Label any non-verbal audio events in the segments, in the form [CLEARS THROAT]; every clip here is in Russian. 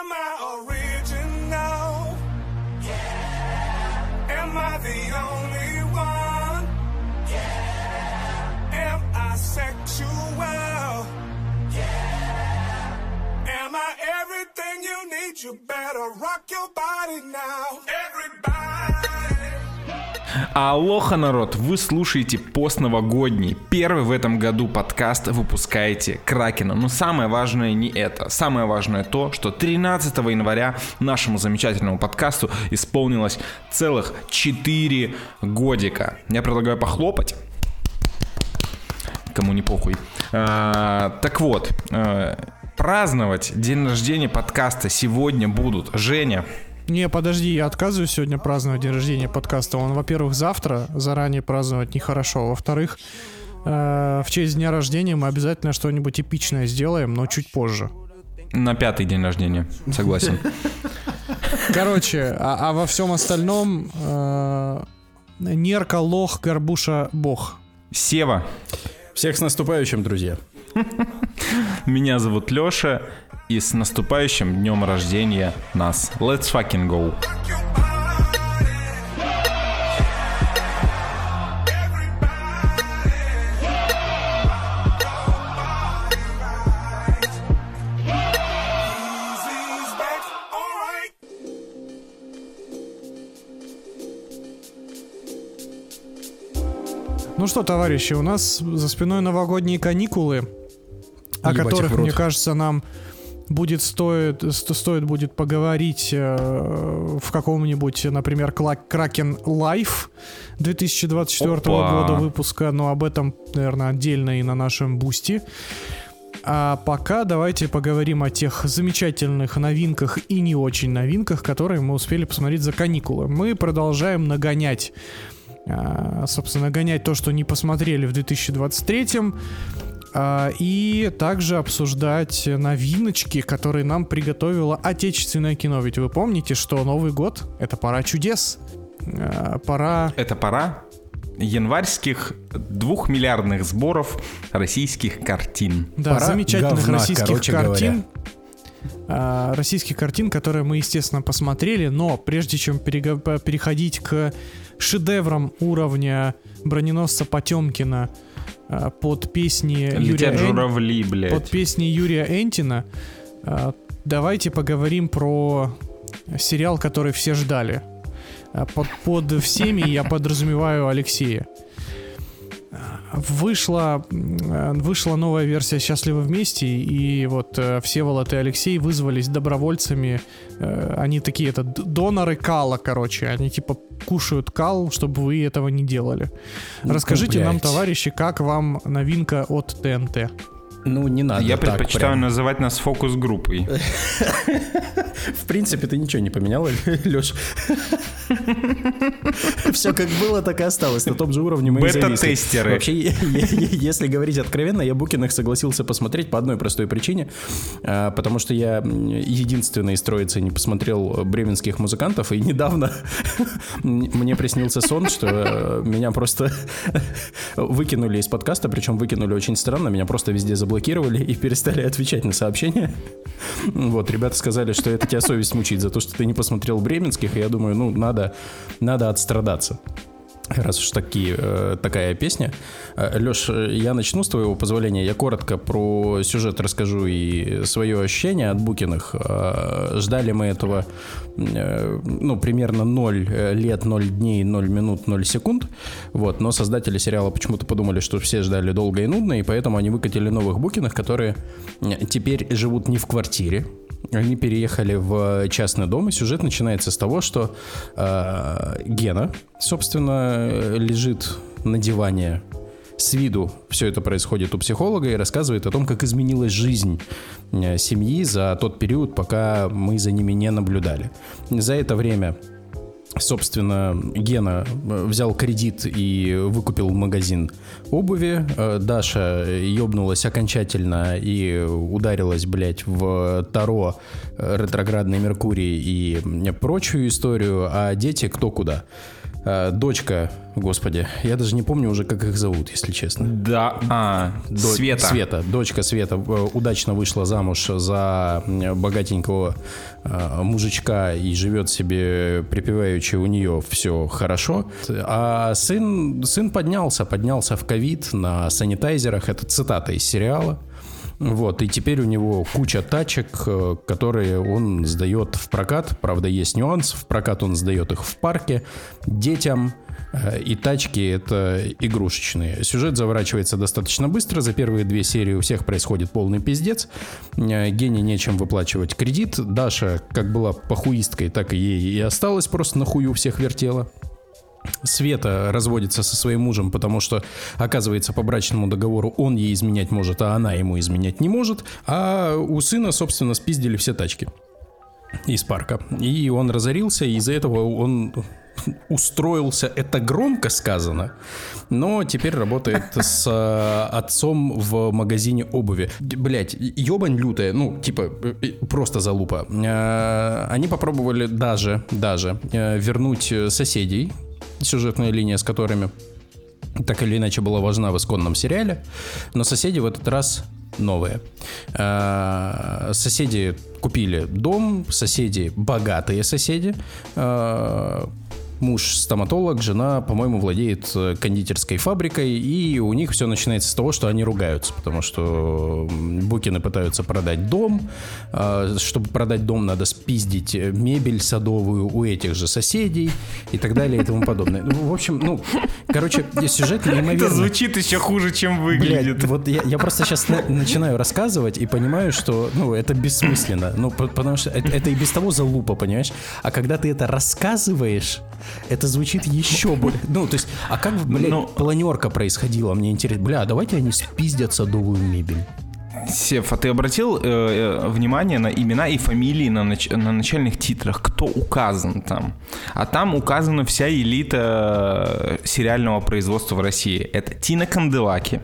Am I original? Yeah. Am I the only one? Yeah. Am I sexual? Yeah. Am I everything you need? You better rock your body now. Everybody. Алоха, народ! Вы слушаете пост новогодний. Первый в этом году подкаст выпускаете Кракена. Но самое важное не это. Самое важное то, что 13 января нашему замечательному подкасту исполнилось целых 4 годика. Я предлагаю похлопать. Кому не похуй. А, так вот, а, праздновать день рождения подкаста сегодня будут Женя. Не, подожди, я отказываюсь сегодня праздновать день рождения подкаста. Он, во-первых, завтра, заранее праздновать нехорошо. Во-вторых, э, в честь дня рождения мы обязательно что-нибудь эпичное сделаем, но чуть позже. На пятый день рождения, согласен. [LAUGHS] Короче, а, а во всем остальном э, Нерка, лох, горбуша, бог. Сева, Всех с наступающим, друзья. меня зовут Лёша, и с наступающим днем рождения нас. Let's fucking go. Ну что, товарищи, у нас за спиной новогодние каникулы, о Ебать которых, мне кажется, нам будет стоит, сто- стоит будет поговорить э, в каком-нибудь, например, Кракен Live 2024 Опа. года выпуска, но об этом, наверное, отдельно и на нашем Boosty. А пока давайте поговорим о тех замечательных новинках и не очень новинках, которые мы успели посмотреть за каникулы. Мы продолжаем нагонять а, собственно, гонять то, что не посмотрели в 2023 а, и также обсуждать новиночки, которые нам приготовило отечественное кино. Ведь вы помните, что Новый год — это пора чудес. А, Пора... Это пора январских двухмиллиардных сборов российских картин. Да, Пора замечательных говна, российских картин. А, российских картин, которые мы, естественно, посмотрели, но прежде чем переходить к шедеврам уровня броненосца Потемкина а, под песни Юрия Летят Эн- журавли, блядь. под песни Юрия Энтина, а, давайте поговорим про сериал, который все ждали. А, Под, под всеми я подразумеваю Алексея. Вышла, э, вышла новая версия «Счастливы вместе», и вот э, Всеволод и Алексей вызвались добровольцами. Э, Они такие, это доноры кала, короче. Они типа кушают кал, чтобы вы этого не делали. Ну, Расскажите нам, блядь. товарищи, как вам новинка от ТНТ? Ну, не надо Я предпочитаю прям. называть нас фокус-группой. [LAUGHS] В принципе, ты ничего не поменял, [LAUGHS] Леш. [LAUGHS] Все как было, так и осталось. На том же уровне мы. Бета-тестеры. Вообще, если говорить откровенно, я Букиных согласился посмотреть по одной простой причине. а, Потому что я единственный из троицы не посмотрел бременских музыкантов. И недавно мне приснился сон, что э, меня просто выкинули из подкаста. Причем выкинули очень странно. Меня просто везде заблокировали и перестали отвечать на сообщения. Вот, ребята сказали, что это тебя совесть мучить за то, что ты не посмотрел бременских, и я думаю, ну, надо, надо отстрадаться. Раз уж такие, э, такая песня. Леш, я начну с твоего позволения. Я коротко про сюжет расскажу и свое ощущение от Букиных. Э, Ждали мы этого, э, ну, примерно 0 лет, 0 дней, 0 минут, 0 секунд. Вот, но создатели сериала почему-то подумали, что все ждали долго и нудно, и поэтому они выкатили новых Букиных, которые э, теперь живут не в квартире, они переехали в частный дом, и сюжет начинается с того, что э, Гена, собственно, лежит на диване. С виду все это происходит у психолога и рассказывает о том, как изменилась жизнь э, семьи за тот период, пока мы за ними не наблюдали. За это время Собственно, Гена э, взял кредит и выкупил магазин обуви. Э, Даша ёбнулась окончательно и ударилась, блядь, в Таро, э, ретроградный Меркурий и прочую историю. А дети кто куда? Э, дочка, господи, я даже не помню уже, как их зовут, если честно. Да, а, До- Света. Света, дочка Света э, удачно вышла замуж за богатенького э, мужичка и живет себе припеваючи, у нее все хорошо. А сын, сын поднялся, поднялся в ковид на санитайзерах. Это цитата из сериала. Вот, и теперь у него куча тачек, э, которые он сдает в прокат. Правда, есть нюанс. В прокат он сдает их в парке детям. э, И тачки это игрушечные. Сюжет заворачивается достаточно быстро. За первые две серии у всех происходит полный пиздец. Э, Гене нечем выплачивать кредит. Даша, как была похуисткой, так и ей и осталась просто на хую всех вертела. Света разводится со своим мужем, потому что, оказывается, по брачному договору он ей изменять может, а она ему изменять не может. А у сына, собственно, спиздили все тачки из парка. И он разорился, и из-за этого он [LAUGHS] устроился, это громко сказано, но теперь работает [LAUGHS] с э, отцом в магазине обуви. Блять, ебань лютая, ну, типа, э, просто залупа. Э, Они попробовали даже, даже э, вернуть соседей, сюжетная линия с которыми так или иначе была важна в исконном сериале, но соседи в этот раз новые. Э, Соседи купили дом, соседи богатые соседи. Муж стоматолог, жена, по-моему, владеет э, кондитерской фабрикой, и у них все начинается с того, что они ругаются, потому что Букины пытаются продать дом. а, Чтобы продать дом, надо спиздить э, мебель садовую у этих же соседей и так далее и тому подобное. Ну, В общем, ну, короче, сюжет неимоверно... Это звучит еще хуже, чем выглядит. Блядь, вот я, я просто сейчас начинаю рассказывать и понимаю, что, ну, это бессмысленно. Ну, по- потому что это, это и без того залупа, понимаешь? А когда ты это рассказываешь, это звучит еще более... Ну, то есть, а как, блядь, Ну- планерка происходила? Мне интересно. Бля, а давайте они спиздят садовую мебель. Сев, а ты обратил э, э, внимание на имена и фамилии на, нач- на начальных титрах? Кто указан там? А там указана вся элита э, сериального производства в России. Это Тина Канделаки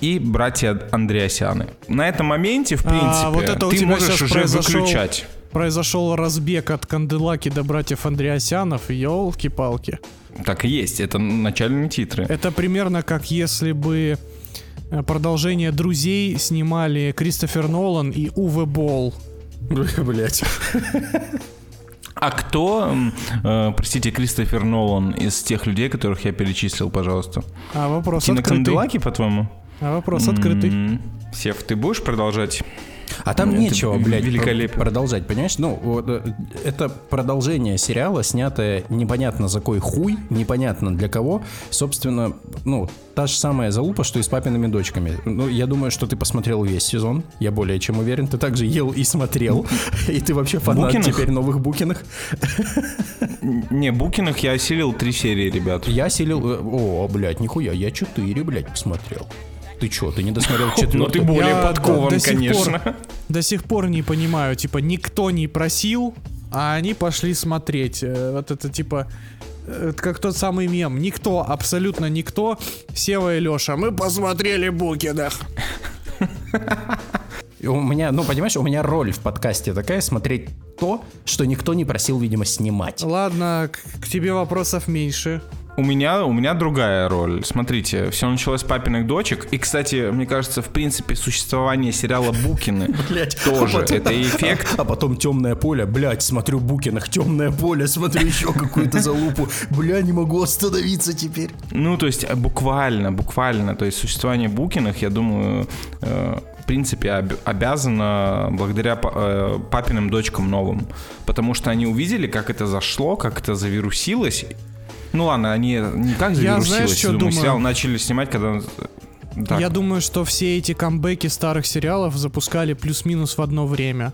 и братья Андреасяны. На этом моменте, в принципе, А, вот это ты можешь уже произошел, выключать. Произошел разбег от Канделаки до братьев Андреасянов, елки-палки. Так и есть, это начальные титры. Это примерно как если бы э, продолжение «Друзей» снимали Кристофер Нолан и Уве Болл. Блять. А кто, э, простите, Кристофер Нолан из тех людей, которых я перечислил, пожалуйста? А вопрос Тина открытый. Канделаки, по-твоему? А вопрос открытый. Сев, ты будешь продолжать? А там Это нечего, блядь, великолепие. про- продолжать, понимаешь? Ну, вот, э, это продолжение сериала, снятое непонятно за кой хуй, непонятно для кого. Собственно, ну, та же самая залупа, что и с папиными дочками. Ну, я думаю, что ты посмотрел весь сезон, я более чем уверен. Ты также ел и смотрел, [LAUGHS] и ты вообще фанат Букиных? теперь новых Букиных. Не, Букиных я осилил три серии, ребят. Я селил... э, О, блядь, нихуя, я четыре, блядь, посмотрел. Ты чё, ты не досмотрел [LAUGHS] Ну ты четвертый? более Я подкован, до сих конечно. пор- До сих пор не понимаю, типа, никто не просил, а они пошли смотреть. Э, Вот это типа э, это как тот самый мем. Никто, абсолютно никто. Сева и Леша, мы посмотрели Букинах. У меня, ну, понимаешь, у меня роль в подкасте такая смотреть то, что никто не просил, видимо, снимать. Ладно, к, к тебе вопросов меньше. У меня, у меня другая роль. Смотрите, все началось с папиных дочек. И, кстати, мне кажется, в принципе, существование сериала Букины [LAUGHS] Блять, тоже это [LAUGHS] эффект. А потом темное поле, блять, смотрю Букинах, темное поле, смотрю еще какую-то залупу. Бля, не могу остановиться теперь. Ну, то есть, э, буквально, буквально. То есть, существование Букиных, я думаю, э, в принципе, об- обязано благодаря э, папиным дочкам новым. Потому что они увидели, как это зашло, как это завирусилось. Ну ладно, они не Я, знаешь, завирусилось, что я думаю, думаю? сериал начали снимать, когда... Так, Я думаю, что все эти камбэки старых сериалов запускали плюс-минус в одно время.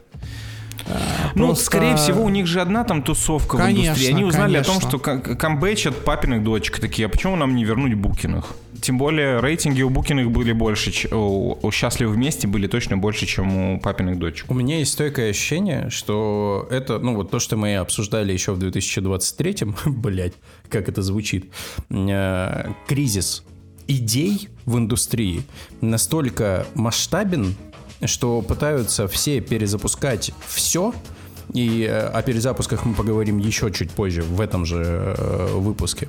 Ну, Просто- скорее всего, у них же одна там тусовка в Конечно, индустрии. Они узнали о том, конечно. что кам- камбэчат папиных дочек. Такие, а почему нам не вернуть Букиных? Тем более, рейтинги у Букиных были больше, у, у «Счастливы вместе» были точно больше, чем у папиных дочек. У меня есть стойкое ощущение, что это, ну вот то, что мы обсуждали еще в 2023-м, [LAUGHS] блять, как это звучит, э, кризис идей в индустрии настолько масштабен, что пытаются все перезапускать все, И э, о перезапусках мы поговорим еще чуть позже, в этом же э, выпуске.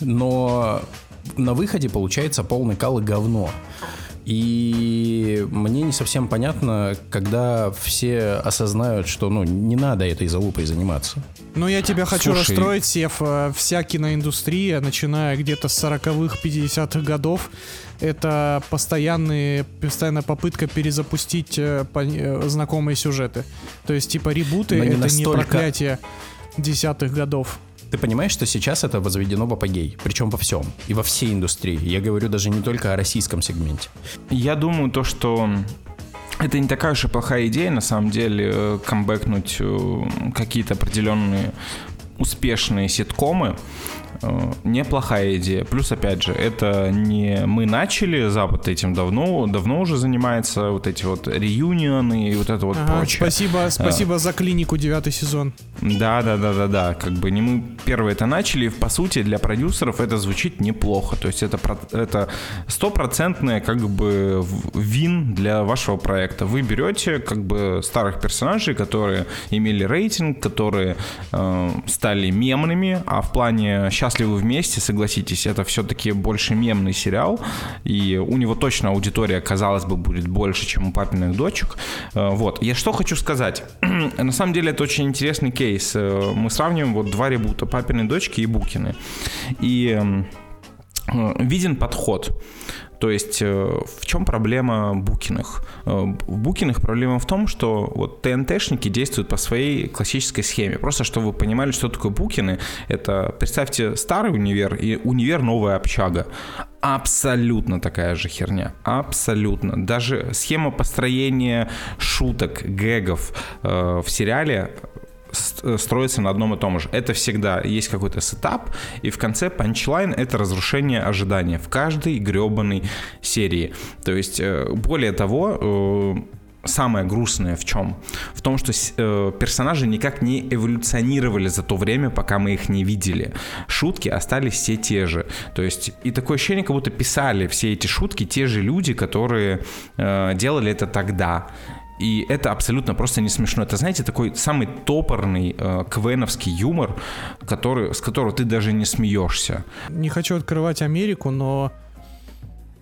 Но на выходе получается полный кал и говно. И мне не совсем понятно, когда все осознают, что ну, не надо этой залупой заниматься. Ну, я тебя хочу Слушай. расстроить, Сев. Э, Вся киноиндустрия, начиная где-то с 40-х, 50-х годов, это постоянные, постоянная попытка перезапустить э, э, знакомые сюжеты. То есть, типа, ребуты не это не настолько. проклятие десятых годов. Ты понимаешь, что сейчас это возведено в апогей, причем во всем, и во всей индустрии. Я говорю даже не только о российском сегменте. Я думаю, то, что это не такая уж и плохая идея, на самом деле, э, камбэкнуть э, какие-то определенные успешные ситкомы. Э, Неплохая идея. Плюс, опять же, это не мы начали, Запад этим давно, давно уже занимается, вот эти вот реюнионы и вот это вот Ага, прочее. спасибо, спасибо за клинику девятый сезон. Да, да, да, да, да. Как бы не мы первые это начали. и, По сути, для продюсеров это звучит неплохо. То есть это это стопроцентное как бы вин для вашего проекта. Вы берете как бы старых персонажей, которые имели рейтинг, которые э, стали мемными, а в плане «Счастливы вместе», согласитесь, это все-таки больше мемный сериал, и у него точно аудитория, казалось бы, будет больше, чем у папиных дочек. Э, Вот. Я что хочу сказать. [CLEARS THROAT] На самом деле это очень интересный кейс. Э, Мы сравниваем вот два ребута «Папины дочки» и «Букины». И э, виден подход. То есть э, в чем проблема Букиных? Э, В Букиных проблема в том, что вот ТНТшники действуют по своей классической схеме. Просто чтобы вы понимали, что такое Букины, это представьте старый универ и универ новая общага. Абсолютно такая же херня. Абсолютно. Даже схема построения шуток, гэгов э, в сериале строится на одном и том же. Это всегда есть какой-то setup, и в конце punchline — это разрушение ожидания в каждой гребаной серии. То есть, э, более того, э, самое грустное в чем? В том, что э, персонажи никак не эволюционировали за то время, пока мы их не видели. Шутки остались все те же. То есть и такое ощущение, как будто писали все эти шутки те же люди, которые э, делали это тогда. И это абсолютно просто не смешно. Это, знаете, такой самый топорный э, квеновский юмор, который, с которого ты даже не смеешься. Не хочу открывать Америку, но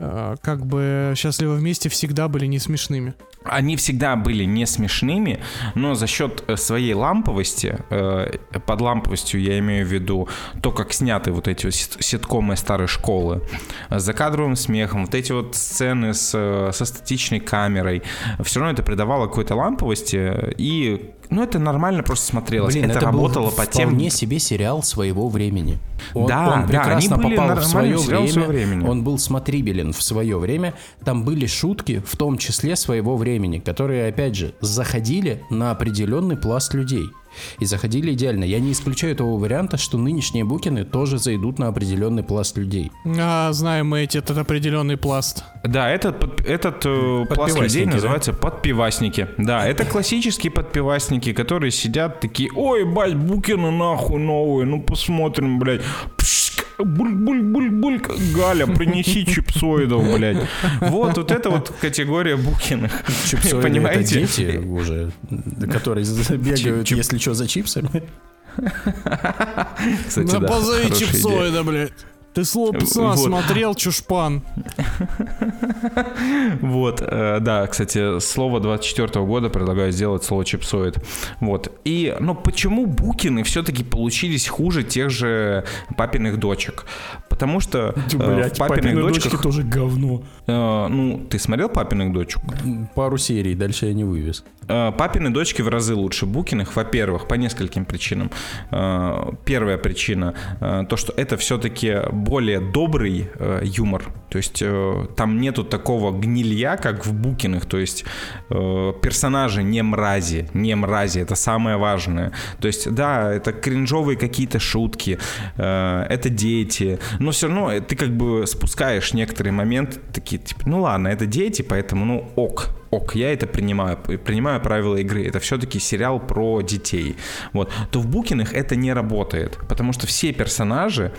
как бы счастливы вместе всегда были не смешными. Они всегда были не смешными, но за счет э, своей ламповости, э, под ламповостью я имею в виду то, как сняты вот эти ситкомы старой школы, э, с закадровым смехом, вот эти вот сцены с, э, со статичной камерой, все равно это придавало какой-то ламповости, э, и, ну, это нормально просто смотрелось. Блин, это, это, работало по тем... вполне себе сериал своего времени. Он, Да, он да, прекрасно они были попал в свое время. времени. Он был смотрибелен в свое время. Там были шутки, в том числе своего времени, которые, опять же, заходили на определенный пласт людей. И заходили идеально. Я не исключаю того варианта, что нынешние букины тоже зайдут на определенный пласт людей. А, знаем мы эти, этот определенный пласт. Да, этот, под- этот э, пласт людей да? называется подпивасники. Да, это классические подпивасники, которые сидят такие, ой, бать, Букины нахуй новые, ну посмотрим, блядь. Буль-буль-буль-буль, Галя, принеси чипсоидов, блядь. Вот, вот это вот категория Букиных. Чипсоиды Понимаете? это дети уже, которые бегают, Чип- если что, за чипсами. Кстати, Да позови чипсоида, блядь. Ты слово пацана Вот. смотрел, чушпан. Вот, э, да, кстати, слово 24 года предлагаю сделать слово чипсоид. Вот. И, ну, почему Букины все-таки получились хуже тех же папиных дочек? Потому что э, в папиных дочках... тоже говно. э, ну, ты смотрел папиных дочек? Пару серий, дальше я не вывез. Э, Папины дочки в разы лучше Букиных, во-первых, по нескольким причинам. Э, Первая причина, э, то, что это все-таки более добрый юмор. То есть там нету такого гнилья, как в Букиных. То есть персонажи не мрази, не мрази, это самое важное. То есть, да, это кринжовые какие-то шутки, это дети, но все равно ты как бы спускаешь некоторые моменты, такие, типа, ну ладно, это дети, поэтому, ну, ок. Ок, я это принимаю, принимаю правила игры, это все-таки сериал про детей, вот, то в Букиных это не работает, потому что все персонажи,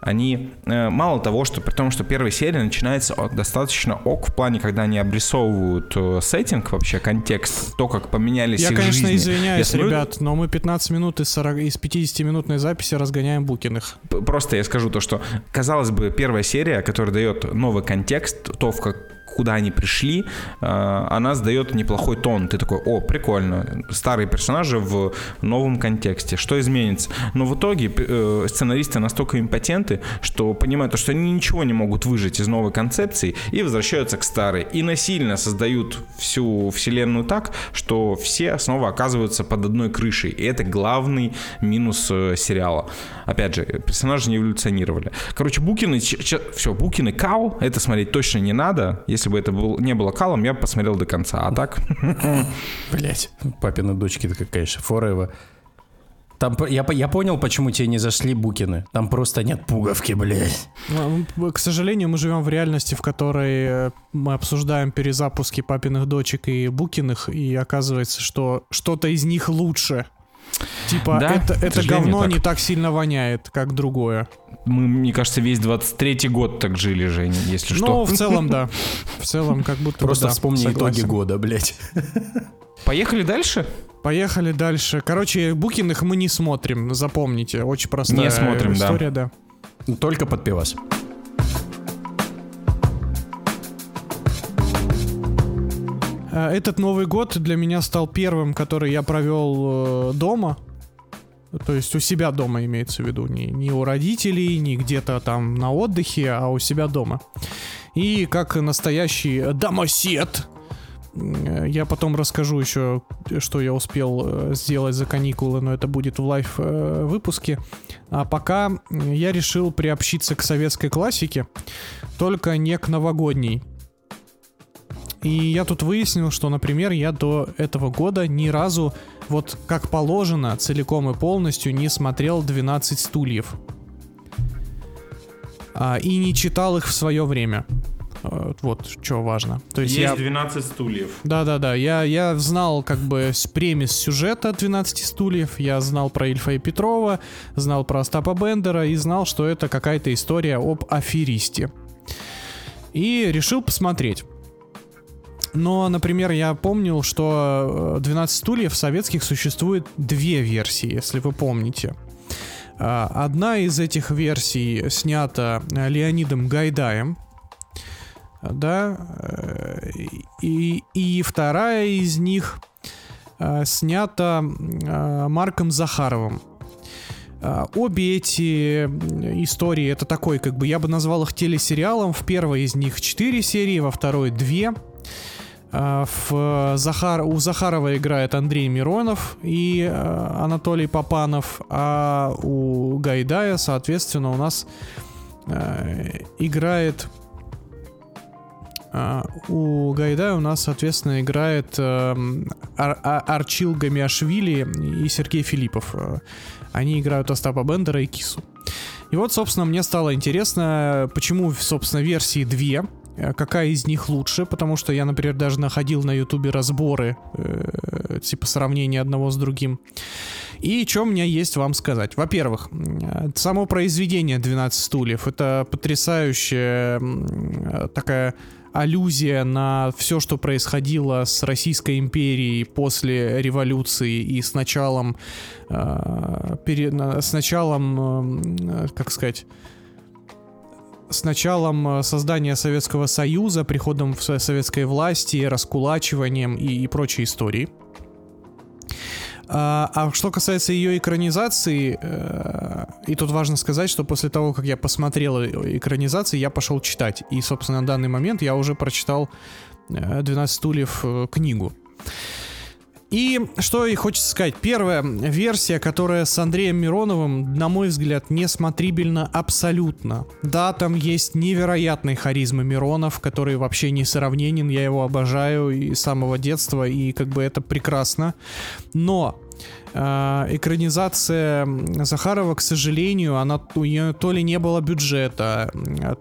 они э, мало того, что при том, что первая серия начинается достаточно ок в плане, когда они обрисовывают э, сеттинг вообще, контекст, то, как поменялись Я, их конечно, жизни. извиняюсь, Я смотрю, ребят, но мы 15 минут из, 40, из 50-минутной записи разгоняем Букиных. Просто я скажу то, что, казалось бы, первая серия, которая дает новый контекст, то, в как куда они пришли, э, она сдает неплохой тон. Ты такой, о, прикольно, старые персонажи в новом контексте, что изменится? Но в итоге э, сценаристы настолько импотенты, что понимают, что они ничего не могут выжить из новой концепции и возвращаются к старой. И насильно создают всю вселенную так, что все снова оказываются под одной крышей. И это главный минус э, сериала. Опять же, персонажи не эволюционировали. Короче, Букины, все, Букины Кал, это смотреть точно не надо. Если бы это был, не было Калом, я бы посмотрел до конца. А так, [LAUGHS] Блять. Папины дочки, такая, конечно, Форева. Там, я, я понял, почему тебе не зашли Букины. Там просто нет пуговки, блядь. Ну, К сожалению, мы живем в реальности, в которой э, мы обсуждаем перезапуски папиных дочек и Букиных, и оказывается, что что-то из них лучше. Типа, Да, это, это говно так. не так сильно воняет, как другое. мы, мне кажется, весь 23-й год так жили, Женя, если Ну, что. в целом, да. В целом, как будто бы Просто да, вспомни согласен. итоги года, блядь. Поехали дальше? Поехали дальше. Короче, Букиных мы не смотрим, запомните. Очень простая Не смотрим, да. история, да. Только под пивас. Этот Новый год для меня стал первым, который я провел э, дома. То есть у себя дома имеется в виду. Не, не у родителей, не где-то там на отдыхе, а у себя дома. И как настоящий домосед, э, я потом расскажу еще, что я успел э, сделать за каникулы, но это будет в live э, выпуске. А пока я решил приобщиться к советской классике, только не к новогодней. И я тут выяснил, что, например, я до этого года ни разу, вот как положено, целиком и полностью не смотрел 12 стульев. А, и не читал их в свое время. Э, Вот что важно. То есть я... 12 стульев. Да-да-да, я, я знал как бы премис сюжета 12 стульев, я знал про Ильфа и Петрова, знал про Остапа Бендера и знал, что это какая-то история об аферисте. И решил посмотреть. Но, например, я помнил, что э, 12 стульев советских существует две версии, если вы помните. А, Одна из этих версий снята э, Леонидом Гайдаем, да, э, и, и вторая из них э, снята э, Марком Захаровым. А, Обе эти истории это такой, как бы я бы назвал их телесериалом. В первой из них 4 серии, во второй 2. А, В Захар... У Захарова играет Андрей Миронов и э, Анатолий Попанов, а у Гайдая, соответственно, у нас э, играет а, у Гайдая у нас, соответственно, играет Ар- А- Арчил Гамиашвили и Сергей Филиппов. Они играют Остапа Бендера и Кису. И вот, собственно, мне стало интересно, почему, собственно, версии две, какая из них лучше, потому что я, например, даже находил на ютубе разборы, э, типа сравнения одного с другим. И что у меня есть вам сказать? Во-первых, м, само произведение «12 стульев» — это потрясающая э, такая аллюзия на все, что происходило с Российской империей после революции и с началом, э, пере- с началом, э, как сказать, с началом э, создания Советского Союза, приходом в со- советской власти, раскулачиванием и, и прочей истории. А, а что касается ее экранизации, э, и тут важно сказать, что после того, как я посмотрел э- экранизации, я пошел читать. И, собственно, на данный момент я уже прочитал э, «12 стульев» книгу. И что и хочется сказать. Первая версия, которая с Андреем Мироновым, на мой взгляд, несмотрибельна абсолютно. Да, там есть невероятный харизма Миронов, который вообще не сравненен, я его обожаю и с самого детства, и как бы это прекрасно. Но э, экранизация Захарова, к сожалению, она у нее то ли не было бюджета,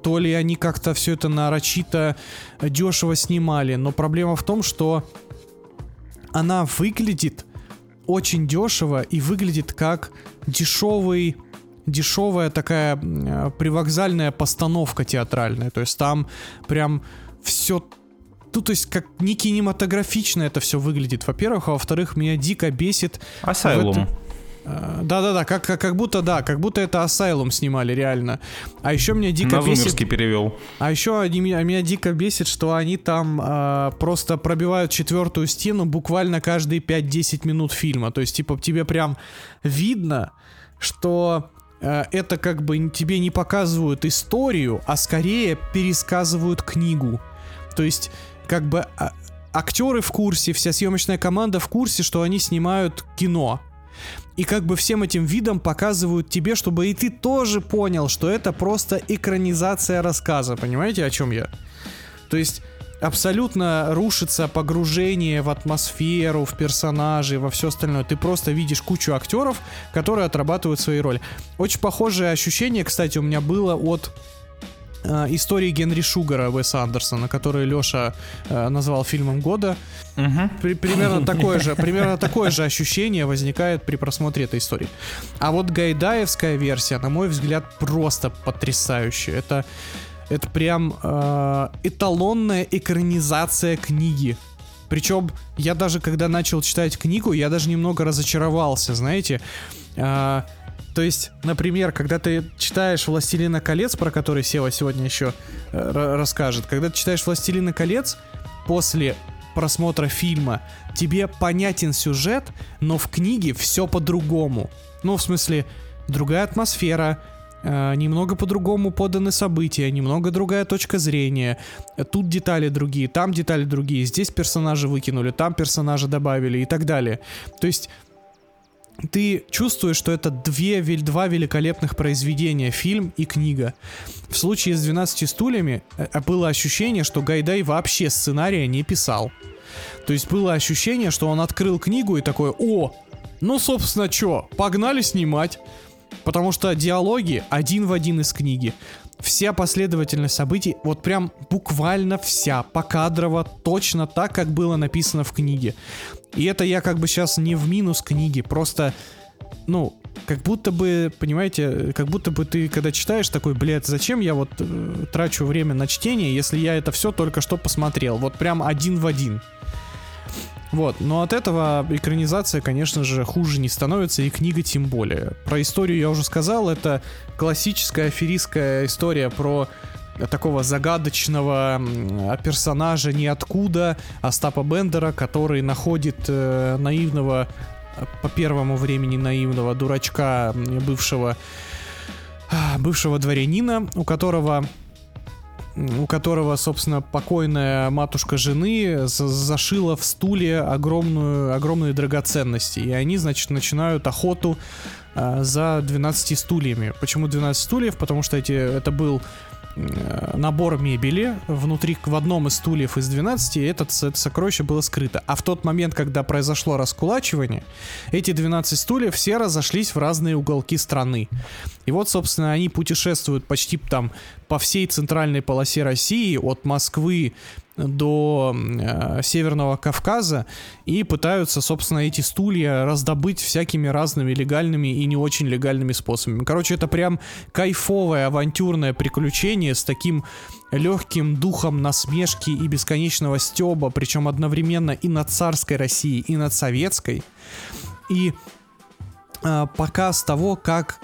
то ли они как-то все это нарочито дешево снимали. Но проблема в том, что она выглядит очень дешево и выглядит как дешевый дешевая такая э, привокзальная постановка театральная. То есть там прям все ну, то есть, как не кинематографично это все выглядит, во-первых, а во-вторых, меня дико бесит... Асайлум. Э, Да-да-да, как, как, как будто, да, как будто это Асайлум снимали, реально. А еще меня дико На бесит... перевел. А еще они, меня, меня дико бесит, что они там э, просто пробивают четвертую стену буквально каждые 5-10 минут фильма. То есть, типа, тебе прям видно, что э, это как бы тебе не показывают историю, а скорее пересказывают книгу. То есть, как бы а, актеры в курсе, вся съемочная команда в курсе, что они снимают кино. И как бы всем этим видом показывают тебе, чтобы и ты тоже понял, что это просто экранизация рассказа. Понимаете, о чем я? То есть абсолютно рушится погружение в атмосферу, в персонажей, во все остальное. Ты просто видишь кучу актеров, которые отрабатывают свои роли. Очень похожее ощущение, кстати, у меня было от истории Генри Шугара Уэса Андерсона, который Леша э, назвал фильмом года. При- примерно такое же, примерно такое же ощущение возникает при просмотре этой истории. А вот гайдаевская версия, на мой взгляд, просто потрясающая. Это, это прям э, эталонная экранизация книги. Причем я даже когда начал читать книгу, я даже немного разочаровался, знаете. А, то есть, например, когда ты читаешь «Властелина колец», про который Сева сегодня еще э, ра- расскажет, когда ты читаешь «Властелина колец», после просмотра фильма тебе понятен сюжет, но в книге все по-другому. Ну, в смысле, другая атмосфера, э, немного по-другому поданы события, немного другая точка зрения. Тут детали другие, там детали другие, здесь персонажи выкинули, там персонажи добавили и так далее. То есть ты чувствуешь, что это две, два великолепных произведения, фильм и книга. В случае с 12 стульями э, было ощущение, что Гайдай вообще сценария не писал. То есть было ощущение, что он открыл книгу и такой, о, ну собственно чё, погнали снимать. Потому что диалоги один в один из книги. Вся последовательность событий, вот прям буквально вся, покадрово, точно так, как было написано в книге. И это я как бы сейчас не в минус книги, просто, ну, как будто бы, понимаете, как будто бы ты, когда читаешь, такой, блядь, зачем я вот э, трачу время на чтение, если я это все только что посмотрел, вот прям один в один. Вот, но от этого экранизация, конечно же, хуже не становится, и книга тем более. Про историю я уже сказал, это классическая аферистская история про такого загадочного м, персонажа ниоткуда, Остапа Бендера, который находит э, наивного, по первому времени наивного дурачка, бывшего, а, бывшего дворянина, у которого у которого, собственно, покойная матушка жены за- зашила в стуле огромную, огромные драгоценности. И они, значит, начинают охоту а, за 12 стульями. Почему 12 стульев? Потому что эти, это был набор мебели. Внутри в одном из стульев из 12 этот, это сокровище было скрыто. А в тот момент, когда произошло раскулачивание, эти 12 стульев все разошлись в разные уголки страны. И вот, собственно, они путешествуют почти там по всей центральной полосе России, от Москвы до э, Северного Кавказа, и пытаются, собственно, эти стулья раздобыть всякими разными легальными и не очень легальными способами. Короче, это прям кайфовое авантюрное приключение с таким легким духом насмешки и бесконечного стеба, причем одновременно и над царской Россией, и над советской. И э, показ того, как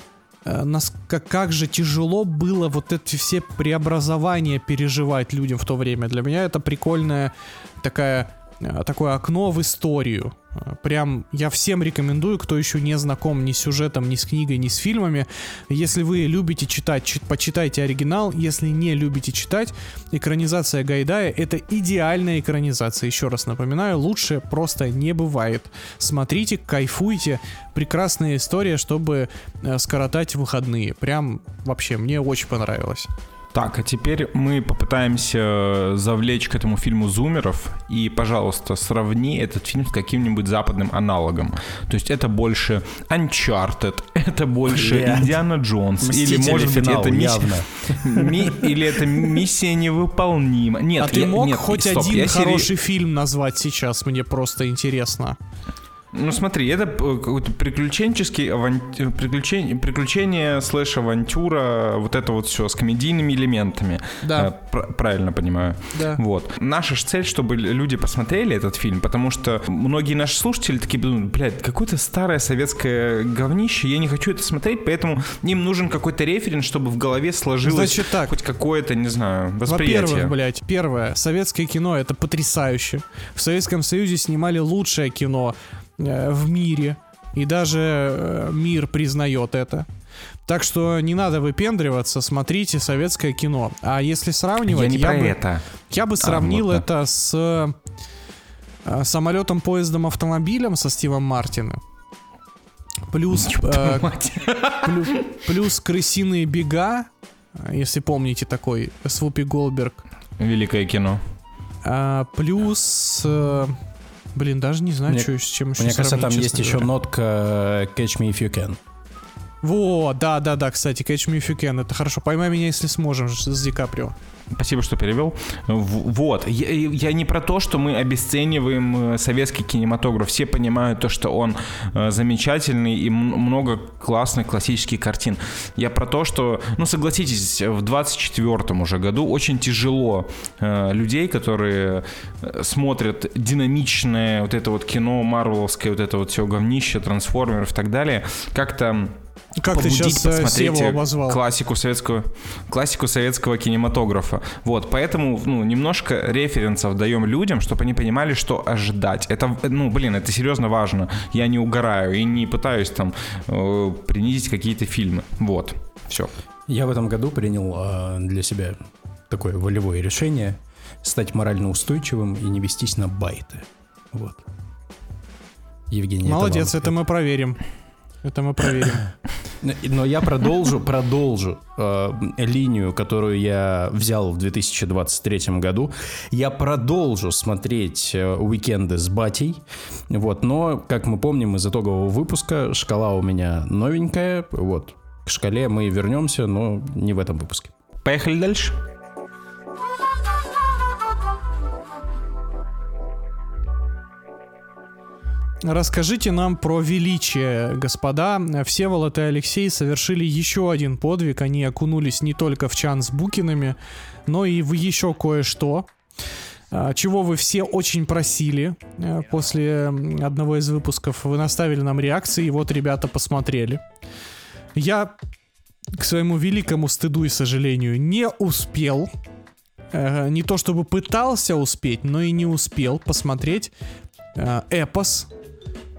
нас, как, как же тяжело было вот эти все преобразования переживать людям в то время. Для меня это прикольная такая, э, такое окно в историю. Прям я всем рекомендую, кто еще не знаком ни с сюжетом, ни с книгой, ни с фильмами. Если вы любите читать, чит- почитайте оригинал. Если не любите читать, экранизация Гайдая это идеальная экранизация. Еще раз напоминаю, лучше просто не бывает. Смотрите, кайфуйте. Прекрасная история, чтобы э, скоротать выходные. Прям вообще мне очень понравилось. Так, а теперь мы попытаемся завлечь к этому фильму зумеров. И, пожалуйста, сравни этот фильм с каким-нибудь западным аналогом. То есть это больше Uncharted, [LAUGHS] это больше Блядь. Индиана Джонс. Мстители или, может быть, финал, это миссия... явно. [LAUGHS] Ми- Или это миссия невыполнима. Нет, а ты я- мог нет, хоть стоп, один хороший фильм назвать сейчас? Мне просто интересно. Ну смотри, это э, какой-то приключенческий аван- э, приключен- приключение слэш авантюра, вот это вот все с комедийными элементами. Да. Э, пр- правильно понимаю. Да. Вот. Наша ж цель, чтобы люди посмотрели этот фильм, потому что многие наши слушатели такие думают, блядь, какое-то старое советское говнище, я не хочу это смотреть, поэтому им нужен какой-то референс, чтобы в голове сложилось Значит так. хоть какое-то, не знаю, восприятие. Во-первых, блядь, первое, советское кино это потрясающе. В Советском Союзе снимали лучшее кино в мире. И даже э, мир признает это. Так что не надо выпендриваться, смотрите советское кино. А если сравнивать, я не про бы, это. я бы сравнил вот да. это с э, самолетом, поездом, автомобилем со Стивом Мартином. Плюс, э, [LAUGHS] плюс, плюс крысиные бега, э, если помните такой, с Вупи Голдберг. Великое кино. А, плюс... э, блин, даже не знаю, Мне- что, с чем еще Мне кажется, там есть честно еще говоря. нотка э, Catch Me If You Can. Во, да, да, да, кстати, Catch Me If You Can, это хорошо. Поймай меня, если сможем, с Ди Каприо. Спасибо, что перевел. Вот. Я, я не про то, что мы обесцениваем э, советский кинематограф. Все понимают то, что он э, замечательный и много классных классических картин. Я про то, что, ну согласитесь, в 24-м уже году очень тяжело э, людей, которые смотрят динамичное вот это вот кино, марвеловское, вот это вот все говнище, трансформеров и так далее, как-то Как ты побудить сейчас э, посмотреть, Севу обозвал? классику советского, классику советского кинематографа. Вот, поэтому, ну, немножко референсов даем людям, чтобы они понимали, что ожидать. Это, ну, блин, это серьезно важно. Я не угораю и не пытаюсь там э, принизить какие-то фильмы. Вот, все. Я в этом году принял э, для себя такое волевое решение стать морально устойчивым и не вестись на байты. Вот. Евгений, это Молодец, вам. это мы проверим. Это мы проверим. [COUGHS] Но- я продолжу, продолжу э, линию, которую я взял в 2023 году. Я продолжу смотреть э, уикенды с батей. Вот, но, как мы помним из итогового выпуска, шкала у меня новенькая. Вот, к шкале мы вернемся, но не в этом выпуске. Поехали дальше. Расскажите нам про величие, господа. Всеволод и Алексей совершили еще один подвиг. Они окунулись не только в чан с Букинами, но и в еще кое-что. а, Чего вы все очень просили э, после одного из выпусков. Вы наставили нам реакции, и вот ребята посмотрели. Я, к своему великому стыду и сожалению, не успел. э, Не то чтобы пытался успеть, но и не успел посмотреть э, эпос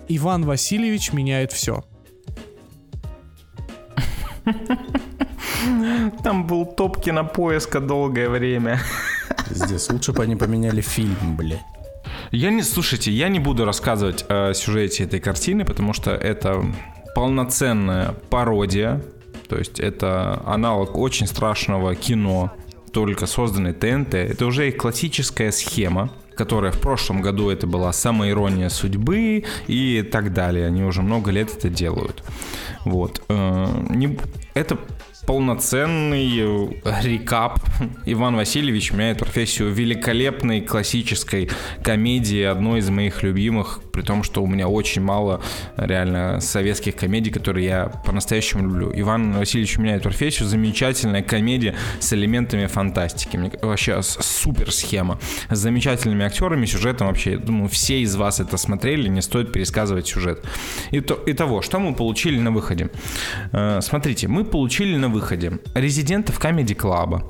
Иван Васильевич меняет все. Там был топ кинопоиска долгое время. Здесь лучше бы они поменяли фильм, блядь. Я не, слушайте, я не буду рассказывать о сюжете этой картины, потому что это полноценная пародия, то есть это аналог очень страшного кино, только созданной ТНТ. Это уже их классическая схема, которая в прошлом году это была самоирония судьбы и так далее. Они уже много лет это делают. Вот. Э, не- Это полноценный э, рекап. Иван Васильевич меняет профессию великолепной классической комедии, одной из моих любимых, при том, что у меня очень мало реально советских комедий, которые я по-настоящему люблю. Иван Васильевич меняет профессию, замечательная комедия с элементами фантастики. Мне вообще супер схема. С замечательными актерами, сюжетом вообще. Я думаю, все из вас это смотрели, не стоит пересказывать сюжет. Ито- Итого, что мы получили на выходе? Э, Смотрите, мы получили на выходе резидентов Comedy Club,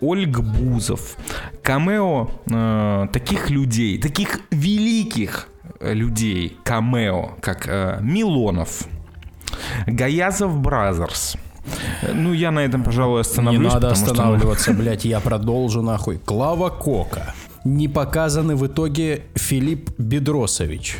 Ольг Бузов, камео э, таких людей, таких великих людей, камео, как э, Милонов, Gayazovs Brothers. Ну, я на этом, пожалуй, Не остановлюсь. надо потому что, останавливаться, блядь, я продолжу нахуй. Клава Кока. Не показаны в итоге Филипп Бедросович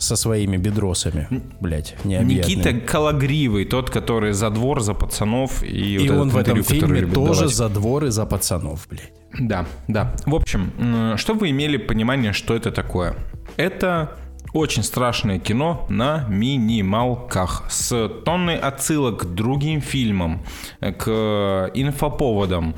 со своими бедросами, блядь. Никита Калагривый, тот, который за двор, за пацанов. И, И вот он в этом фильме тоже давать. за двор и за пацанов, блядь. Да, да. В общем, чтобы вы имели понимание, что это такое. Это очень страшное кино на минималках с тонной отсылок к другим фильмам, э, к инфоповодам,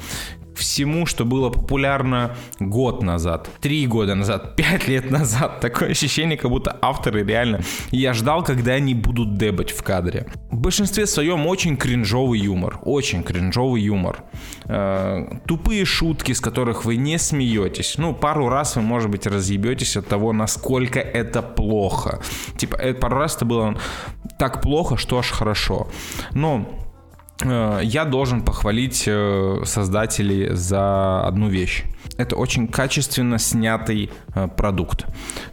всему, что было популярно год назад, три года назад, [LAUGHS] пять лет назад. Такое ощущение, как будто авторы реально... Я ждал, когда они будут дебать в кадре. В большинстве своем очень кринжовый юмор. Очень кринжовый юмор. Э, тупые шутки, с которых вы не смеетесь. Ну, пару раз вы, может быть, разъебетесь от того, насколько это плохо. Типа, э, пару раз это было так плохо, что аж хорошо. Но я должен похвалить э, создателей за одну вещь. Это очень качественно снятый э, продукт.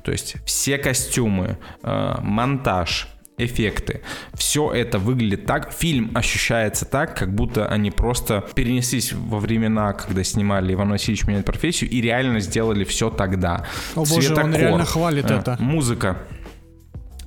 То есть все костюмы, э, монтаж, эффекты. Все это выглядит так, фильм ощущается так, как будто они просто перенеслись во времена, когда снимали Иван Васильевич меняет профессию и реально сделали все тогда. О боже, он Цветокор, реально хвалит э, это. Музыка.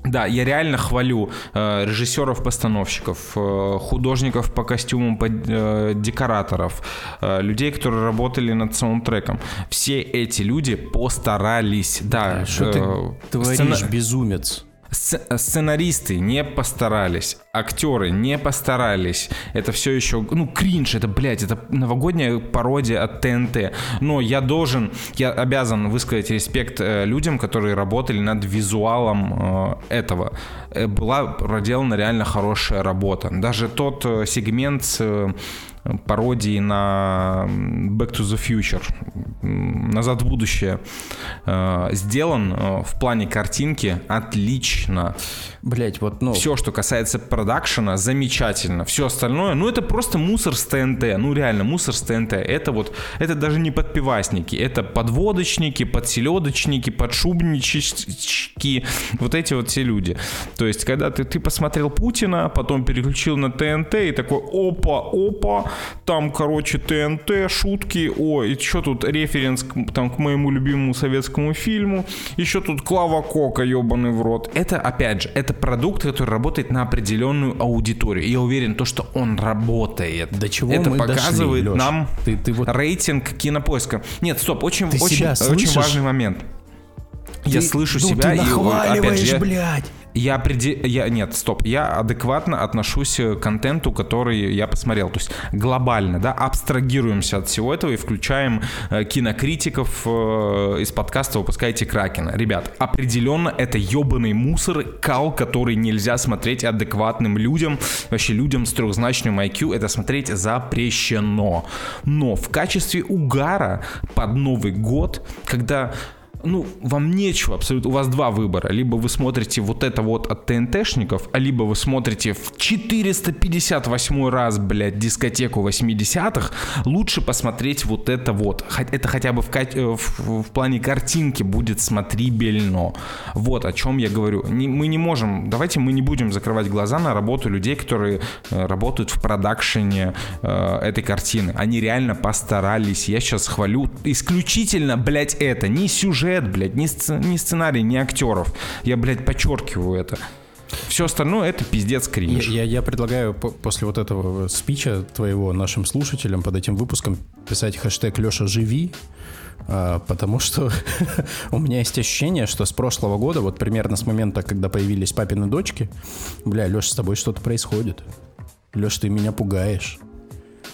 Да, я реально хвалю э, режиссеров-постановщиков, э, художников по костюмам, по, э, декораторов, э, людей, которые работали над саундтреком. Все эти люди постарались. Да, Что ты э, творишь, сцена- безумец? Сц- Сценаристы не постарались, актеры не постарались. Это все еще, ну, кринж, это, блядь, это новогодняя пародия от ТНТ. Но я должен, я обязан высказать респект э, людям, которые работали над визуалом э, этого. Э, была проделана реально хорошая работа. Даже тот сегмент с пародии на Back to the Future, Назад в будущее, э, сделан э, в плане картинки отлично. Блять, вот, ну... Все, что касается продакшена, замечательно. Все остальное, ну это просто мусор с ТНТ. Ну реально, мусор с ТНТ. Это вот, это даже не подпивасники, это подводочники, подселедочники, подшубнички, вот эти вот все люди. То есть, когда ты, ты посмотрел Путина, потом переключил на ТНТ и такой, опа, опа, там, короче, ТНТ, шутки, о, и что тут референс там, к моему любимому советскому фильму, еще тут Клава Кока, ебаный в рот. Это, опять же, это продукт, который работает на определенную аудиторию. И я уверен, то, что он работает. До чего это мы показывает дошли, Лёш? нам Ты- ты вот- рейтинг кинопоиска. Нет, стоп, очень, Ты очень, очень важный момент. Я Ты- слышу ну, себя ты и опять же, я- блядь. Я, преде... я нет, стоп, я адекватно отношусь к контенту, который я посмотрел, то есть глобально, да, абстрагируемся от всего этого и включаем э, кинокритиков э, из подкаста «Выпускайте Кракена». Ребят, определенно это ебаный мусор, кал, который нельзя смотреть адекватным людям, вообще людям с трехзначным IQ, это смотреть запрещено. Но в качестве угара под Новый год, когда ну, вам нечего абсолютно. У вас два выбора. Либо вы смотрите вот это вот от ТНТшников, а либо вы смотрите в 458 раз, блядь, дискотеку 80-х. Лучше посмотреть вот это вот. Это хотя бы в, э, в- в плане картинки будет смотрибельно. Вот о чем я говорю. Не- мы не можем, давайте мы не будем закрывать глаза на работу людей, которые э, работают в продакшене э, этой картины. Они реально постарались. Я сейчас хвалю исключительно, блядь, это. Не сюжет, блядь, не, сц- не сценарий, не актеров. Я, блядь, подчеркиваю это. Все остальное это пиздец Я, кринж. я- я предлагаю по- после вот этого спича твоего нашим слушателям под этим выпуском писать хэштег Леша живи, а, потому что [LAUGHS] у меня есть ощущение, что с прошлого года, вот примерно с момента, когда появились папины дочки, бля, Леша, с тобой что-то происходит. Леш, ты меня пугаешь.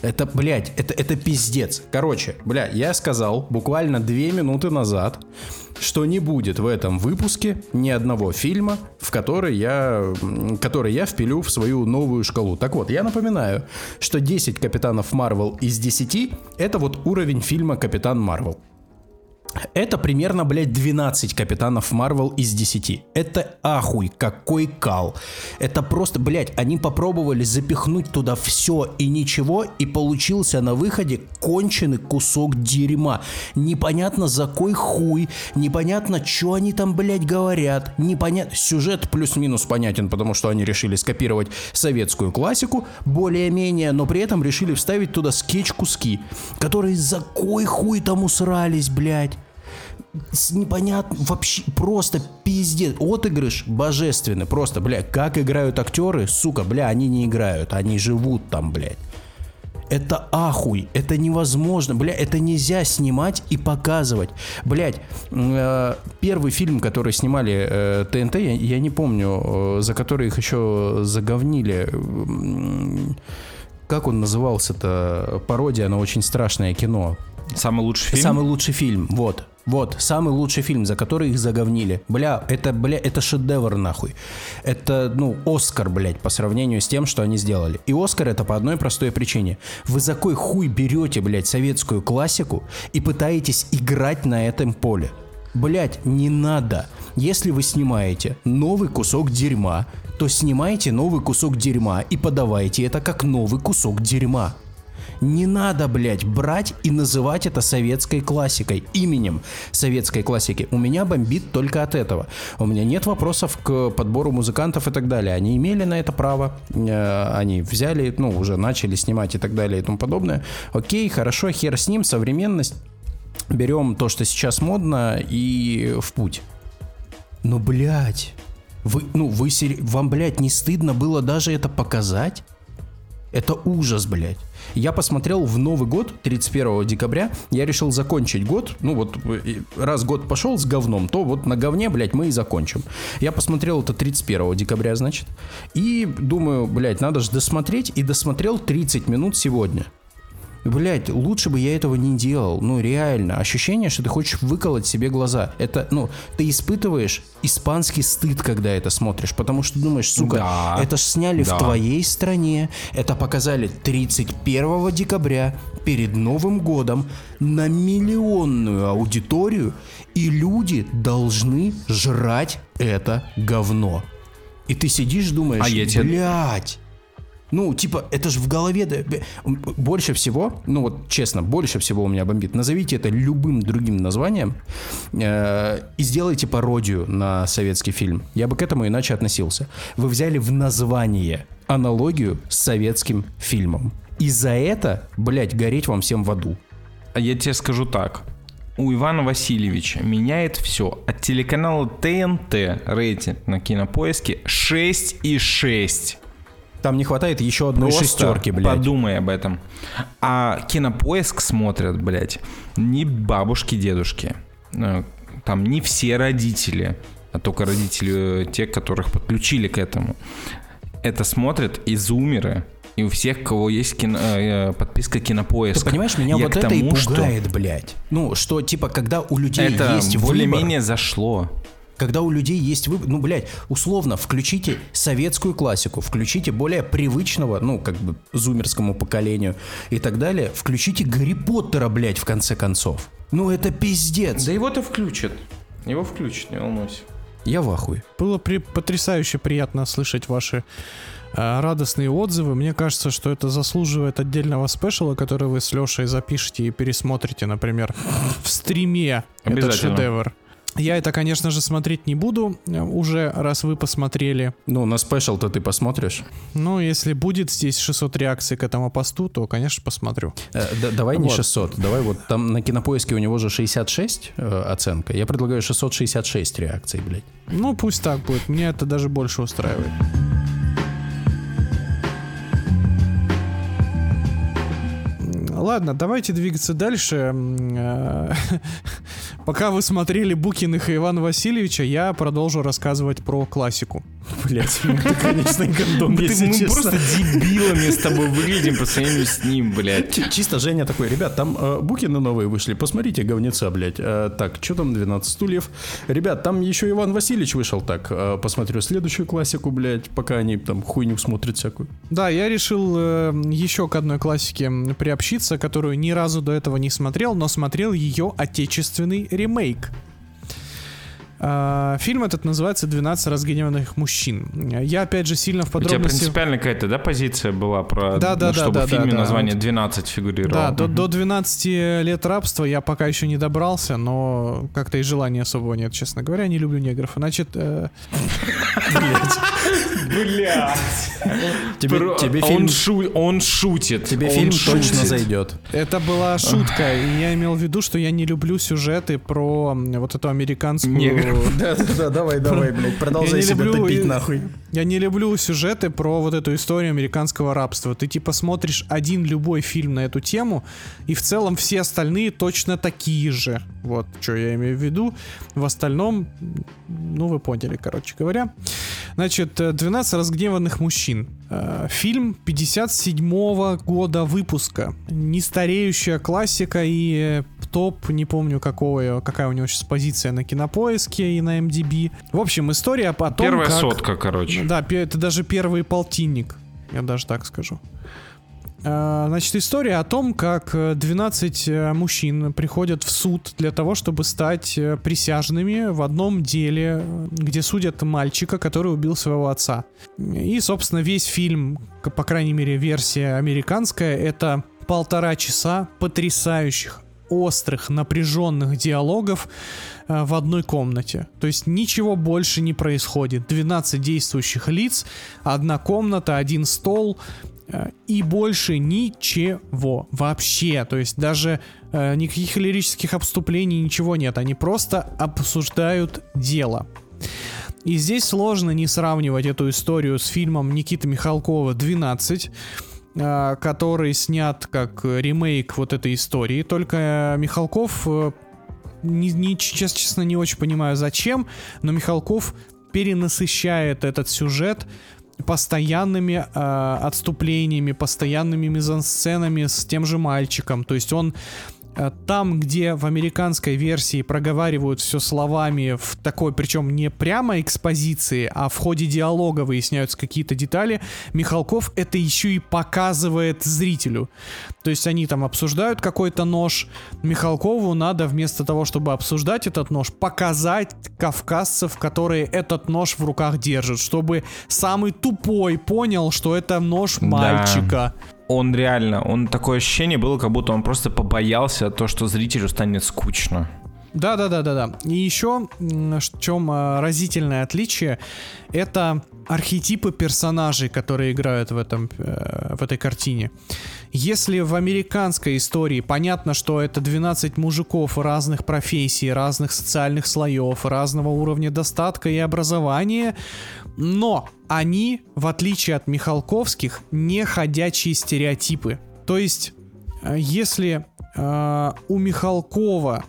Это, блядь, это, это пиздец. Короче, бля, я сказал буквально две минуты назад, что не будет в этом выпуске ни одного фильма, в который я, который я впилю в свою новую шкалу. Так вот, я напоминаю, что 10 Капитанов Марвел из 10 это вот уровень фильма Капитан Марвел. Это примерно, блядь, 12 капитанов Марвел из 10. Это ахуй, какой кал. Это просто, блядь, они попробовали запихнуть туда все и ничего, и получился на выходе конченый кусок дерьма. Непонятно за кой хуй, непонятно, что они там, блядь, говорят. Непонятно. Сюжет плюс-минус понятен, потому что они решили скопировать советскую классику, более-менее, но при этом решили вставить туда скетч-куски, которые за кой хуй там усрались, блядь непонятно, вообще просто пиздец. Отыгрыш божественный, просто, бля, как играют актеры, сука, бля, они не играют, они живут там, блядь. Это ахуй, это невозможно, бля, это нельзя снимать и показывать. Блять, э, первый фильм, который снимали э, ТНТ, я, я не помню, э, за который их еще заговнили. Как он назывался-то? Пародия на очень страшное кино. Самый лучший фильм? Самый лучший фильм, вот. Вот, самый лучший фильм, за который их заговнили. Бля, это, бля, это шедевр нахуй. Это, ну, Оскар, блядь, по сравнению с тем, что они сделали. И Оскар это по одной простой причине. Вы за кой хуй берете, блядь, советскую классику и пытаетесь играть на этом поле? Блядь, не надо. Если вы снимаете новый кусок дерьма, то снимайте новый кусок дерьма и подавайте это как новый кусок дерьма. Не надо, блядь, брать и называть это советской классикой, именем советской классики. У меня бомбит только от этого. У меня нет вопросов к подбору музыкантов и так далее. Они имели на это право, э, они взяли, ну, уже начали снимать и так далее и тому подобное. Окей, хорошо, хер с ним, современность. Берем то, что сейчас модно, и в путь. Ну, блядь, вы, ну, вы, вам, блядь, не стыдно было даже это показать? Это ужас, блядь. Я посмотрел в Новый год, 31 декабря, я решил закончить год. Ну вот, раз год пошел с говном, то вот на говне, блядь, мы и закончим. Я посмотрел это 31 декабря, значит. И думаю, блядь, надо же досмотреть. И досмотрел 30 минут сегодня. Блять, лучше бы я этого не делал. Ну, реально. Ощущение, что ты хочешь выколоть себе глаза. Это, ну, ты испытываешь испанский стыд, когда это смотришь. Потому что думаешь, сука, Да. это ж сняли Да. в твоей стране. Это показали 31 декабря перед Новым годом на миллионную аудиторию. И люди должны жрать это говно. И ты сидишь, думаешь, А я тебе- блядь. Ну, типа, это же в голове... да, Больше всего, ну вот честно, больше всего у меня бомбит. Назовите это любым другим названием э, и сделайте пародию на советский фильм. Я бы к этому иначе относился. Вы взяли в название аналогию с советским фильмом. И за это, блядь, гореть вам всем в аду. А я тебе скажу так. У Ивана Васильевича меняет все. От телеканала ТНТ рейтинг на кинопоиске 6,6. Там не хватает еще одной Просто шестерки, блядь. подумай об этом. А кинопоиск смотрят, блядь, не бабушки, дедушки. Э, Там не все родители, а только родители э, те, которых подключили к этому. Это смотрят и зумеры, и у всех, кого есть кино- э, э, подписка кинопоиска. Ты понимаешь, меня Я вот это и тому, что пугает, блядь. Ну, что, типа, когда у людей Это есть более-менее зашло. Когда у людей есть выбор, ну, блядь, условно, включите советскую классику, включите более привычного, ну, как бы, зумерскому поколению и так далее, включите Гарри Поттера, блядь, в конце концов. Ну, это пиздец. Да его-то включат. Его включат, не волнуйся. Я в ахуе. Было при- потрясающе приятно слышать ваши э, радостные отзывы. Мне кажется, что это заслуживает отдельного спешала, который вы с Лешей запишете и пересмотрите, например, в стриме. Этот шедевр. Я это, конечно же, смотреть не буду э, уже, раз вы посмотрели. Ну, на спешл-то ты посмотришь. Но если будет здесь 600 реакций к этому посту, то, конечно, посмотрю. Э, да- давай не Вот. 600, давай вот там на кинопоиске у него же 66 э, оценка. Я предлагаю 666 реакций, блядь. Ну, пусть так будет. Мне это даже больше устраивает. Ладно, давайте двигаться дальше. Э, [LAUGHS] Пока вы смотрели Букиных и Ивана Васильевича, я продолжу рассказывать про классику. Блять, ну ты, конечно, гандон, [LAUGHS] если мы просто дебилами с тобой выглядим по сравнению с ним, блядь. Чи- Чисто Женя такой, ребят, там э, букины новые вышли, посмотрите, говнеца, блядь. Э, так, что там 12 стульев? Ребят, там еще Иван Васильевич вышел, так, посмотрю следующую классику, блядь, пока они там хуйню смотрят всякую. Да, я решил еще к одной классике м, которую ни разу до этого не смотрел, но смотрел ее отечественный ремейк. А, Фильм этот называется «12 разгневанных мужчин». Я, опять же, сильно в У тебя подробности... принципиально какая-то, да, позиция была про, Да, да, ну, да, чтобы да, в фильме да, да. название Вот. 12 фигурировало? Да, до, до 12 лет рабства я пока еще не добрался, но как-то и желания особого нет, честно говоря. Не люблю негров. Значит, э, [LAUGHS] Тебе, Про- тебе он, фильм, шу- он шутит. тебе он фильм точно зайдет. это была шутка. И я имел в виду, что я не люблю сюжеты про вот эту американскую... Негров. [LAUGHS] Да, да, да, давай, давай, блядь, продолжай себя люблю топить нахуй. Я не люблю сюжеты про вот эту историю американского рабства. Ты типа смотришь один любой фильм на эту тему, и в целом все остальные точно такие же. Вот, что я имею в виду. В остальном, ну вы поняли, короче говоря. Значит, э, 12 разгневанных мужчин. Э, Фильм 57 года выпуска. Нестареющая классика и э, топ, не помню какого, какая у него сейчас позиция на кинопоиске и на MDB. В общем, история о том, Первая как... сотка, короче. Да, это даже первый полтинник, я даже так скажу. А, Значит, история о том, как э, 12 э, мужчин приходят в суд для того, чтобы стать э, присяжными в одном деле, э, где судят мальчика, который убил своего отца. И, собственно, весь фильм, по крайней мере, версия американская, это полтора часа потрясающих острых, напряженных диалогов э, в одной комнате. То есть ничего больше не происходит. 12 действующих лиц, одна комната, один стол э, и больше ничего вообще. То есть даже э, никаких лирических обступлений, ничего нет. Они просто обсуждают дело. И здесь сложно не сравнивать эту историю с фильмом Никиты Михалкова «12», э, который снят как э, ремейк вот этой истории. Только э, Михалков, э, не, не- честно, не очень понимаю зачем, но Михалков перенасыщает этот сюжет постоянными э, отступлениями, постоянными мизансценами с тем же мальчиком. То есть он э, там, где в американской версии проговаривают все словами в такой, причем не прямо экспозиции, а в ходе диалога выясняются какие-то детали, Михалков это еще и показывает зрителю. То есть они там обсуждают какой-то нож, Михалкову надо вместо того, чтобы обсуждать этот нож, показать кавказцев, которые этот нож в руках держат, чтобы самый тупой понял, что это нож Да. Он реально, он такое ощущение было, как будто он просто побоялся то, что зрителю станет скучно. Да, да, да, да, да. И еще в чем а, разительное отличие, это архетипы персонажей, которые играют в этом э, в этой картине. Если в американской истории понятно, что это 12 мужиков разных профессий, разных социальных слоев, разного уровня достатка и образования, но они, в отличие от Михалковских, не ходячие стереотипы. То есть, э, если э, у Михалкова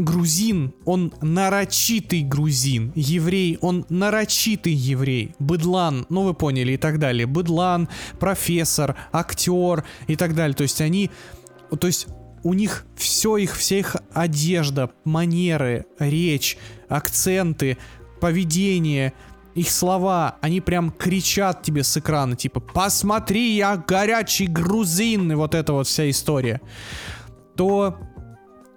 грузин, он нарочитый грузин, еврей, он нарочитый еврей, быдлан, ну вы поняли, и так далее, быдлан, профессор, актер и так далее, то есть они, то есть у них все их, вся их одежда, манеры, речь, акценты, поведение, их слова, они прям кричат тебе с экрана, типа «Посмотри, я горячий грузин!» и вот эта вот вся история. То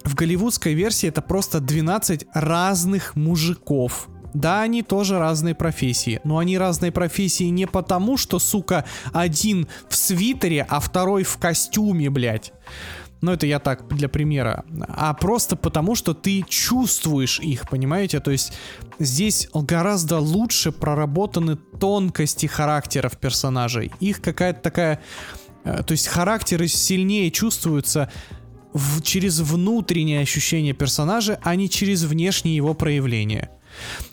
в голливудской версии это просто 12 разных мужиков. Да, они тоже разные профессии, но они разные профессии не потому, что, сука, один в свитере, а второй в костюме, блядь. Ну, это я так для примера. А просто потому, что ты чувствуешь их, понимаете? То есть здесь гораздо лучше проработаны тонкости характеров персонажей. Их какая-то такая... э, То есть характеры сильнее чувствуются в- через внутреннее ощущение персонажа, а не через внешние его проявления.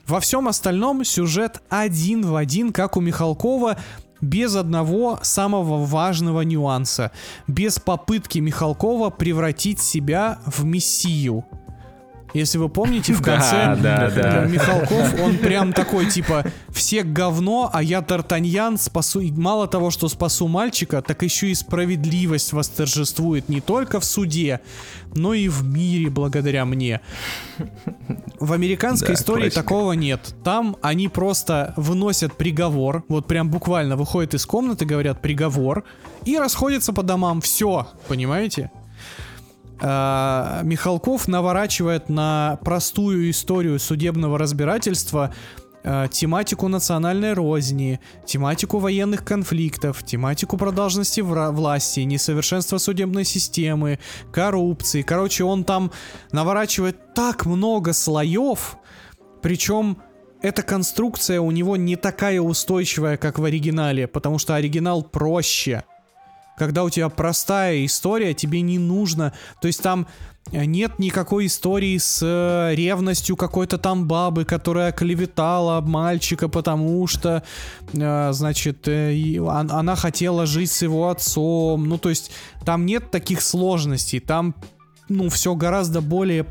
Во всем остальном сюжет один в один, как у Михалкова, без одного самого важного нюанса, без попытки Михалкова превратить себя в мессию. Если вы помните, в [LAUGHS] конце да, да. э, Михалков, он прям такой, типа, все говно, а я Д'Артаньян спасу... Мало того, что спасу мальчика, так еще и справедливость восторжествует не только в суде, но и в мире благодаря мне. В американской истории классика. такого нет. Там они просто выносят приговор, вот прям буквально выходят из комнаты, говорят приговор, и расходятся по домам. Все, понимаете? А, Михалков наворачивает на простую историю судебного разбирательства а, тематику национальной розни, тематику военных конфликтов, тематику продолженности вра- власти, несовершенства судебной системы, коррупции. Короче, он там наворачивает так много слоев, причем эта конструкция у него не такая устойчивая, как в оригинале, потому что оригинал проще. Когда у тебя простая история, тебе не нужно. То есть там э, нет никакой истории с э, ревностью какой-то там бабы, которая клеветала мальчика, потому что, э, значит, она хотела жить с его отцом. Ну, то есть там нет таких сложностей. Там, ну, все гораздо более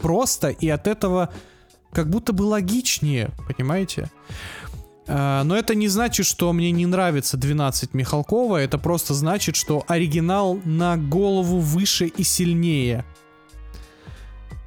просто, и от этого как будто бы логичнее, понимаете? А, Но это не значит, что мне не нравится 12 Михалкова, это просто значит, что оригинал на голову выше и сильнее.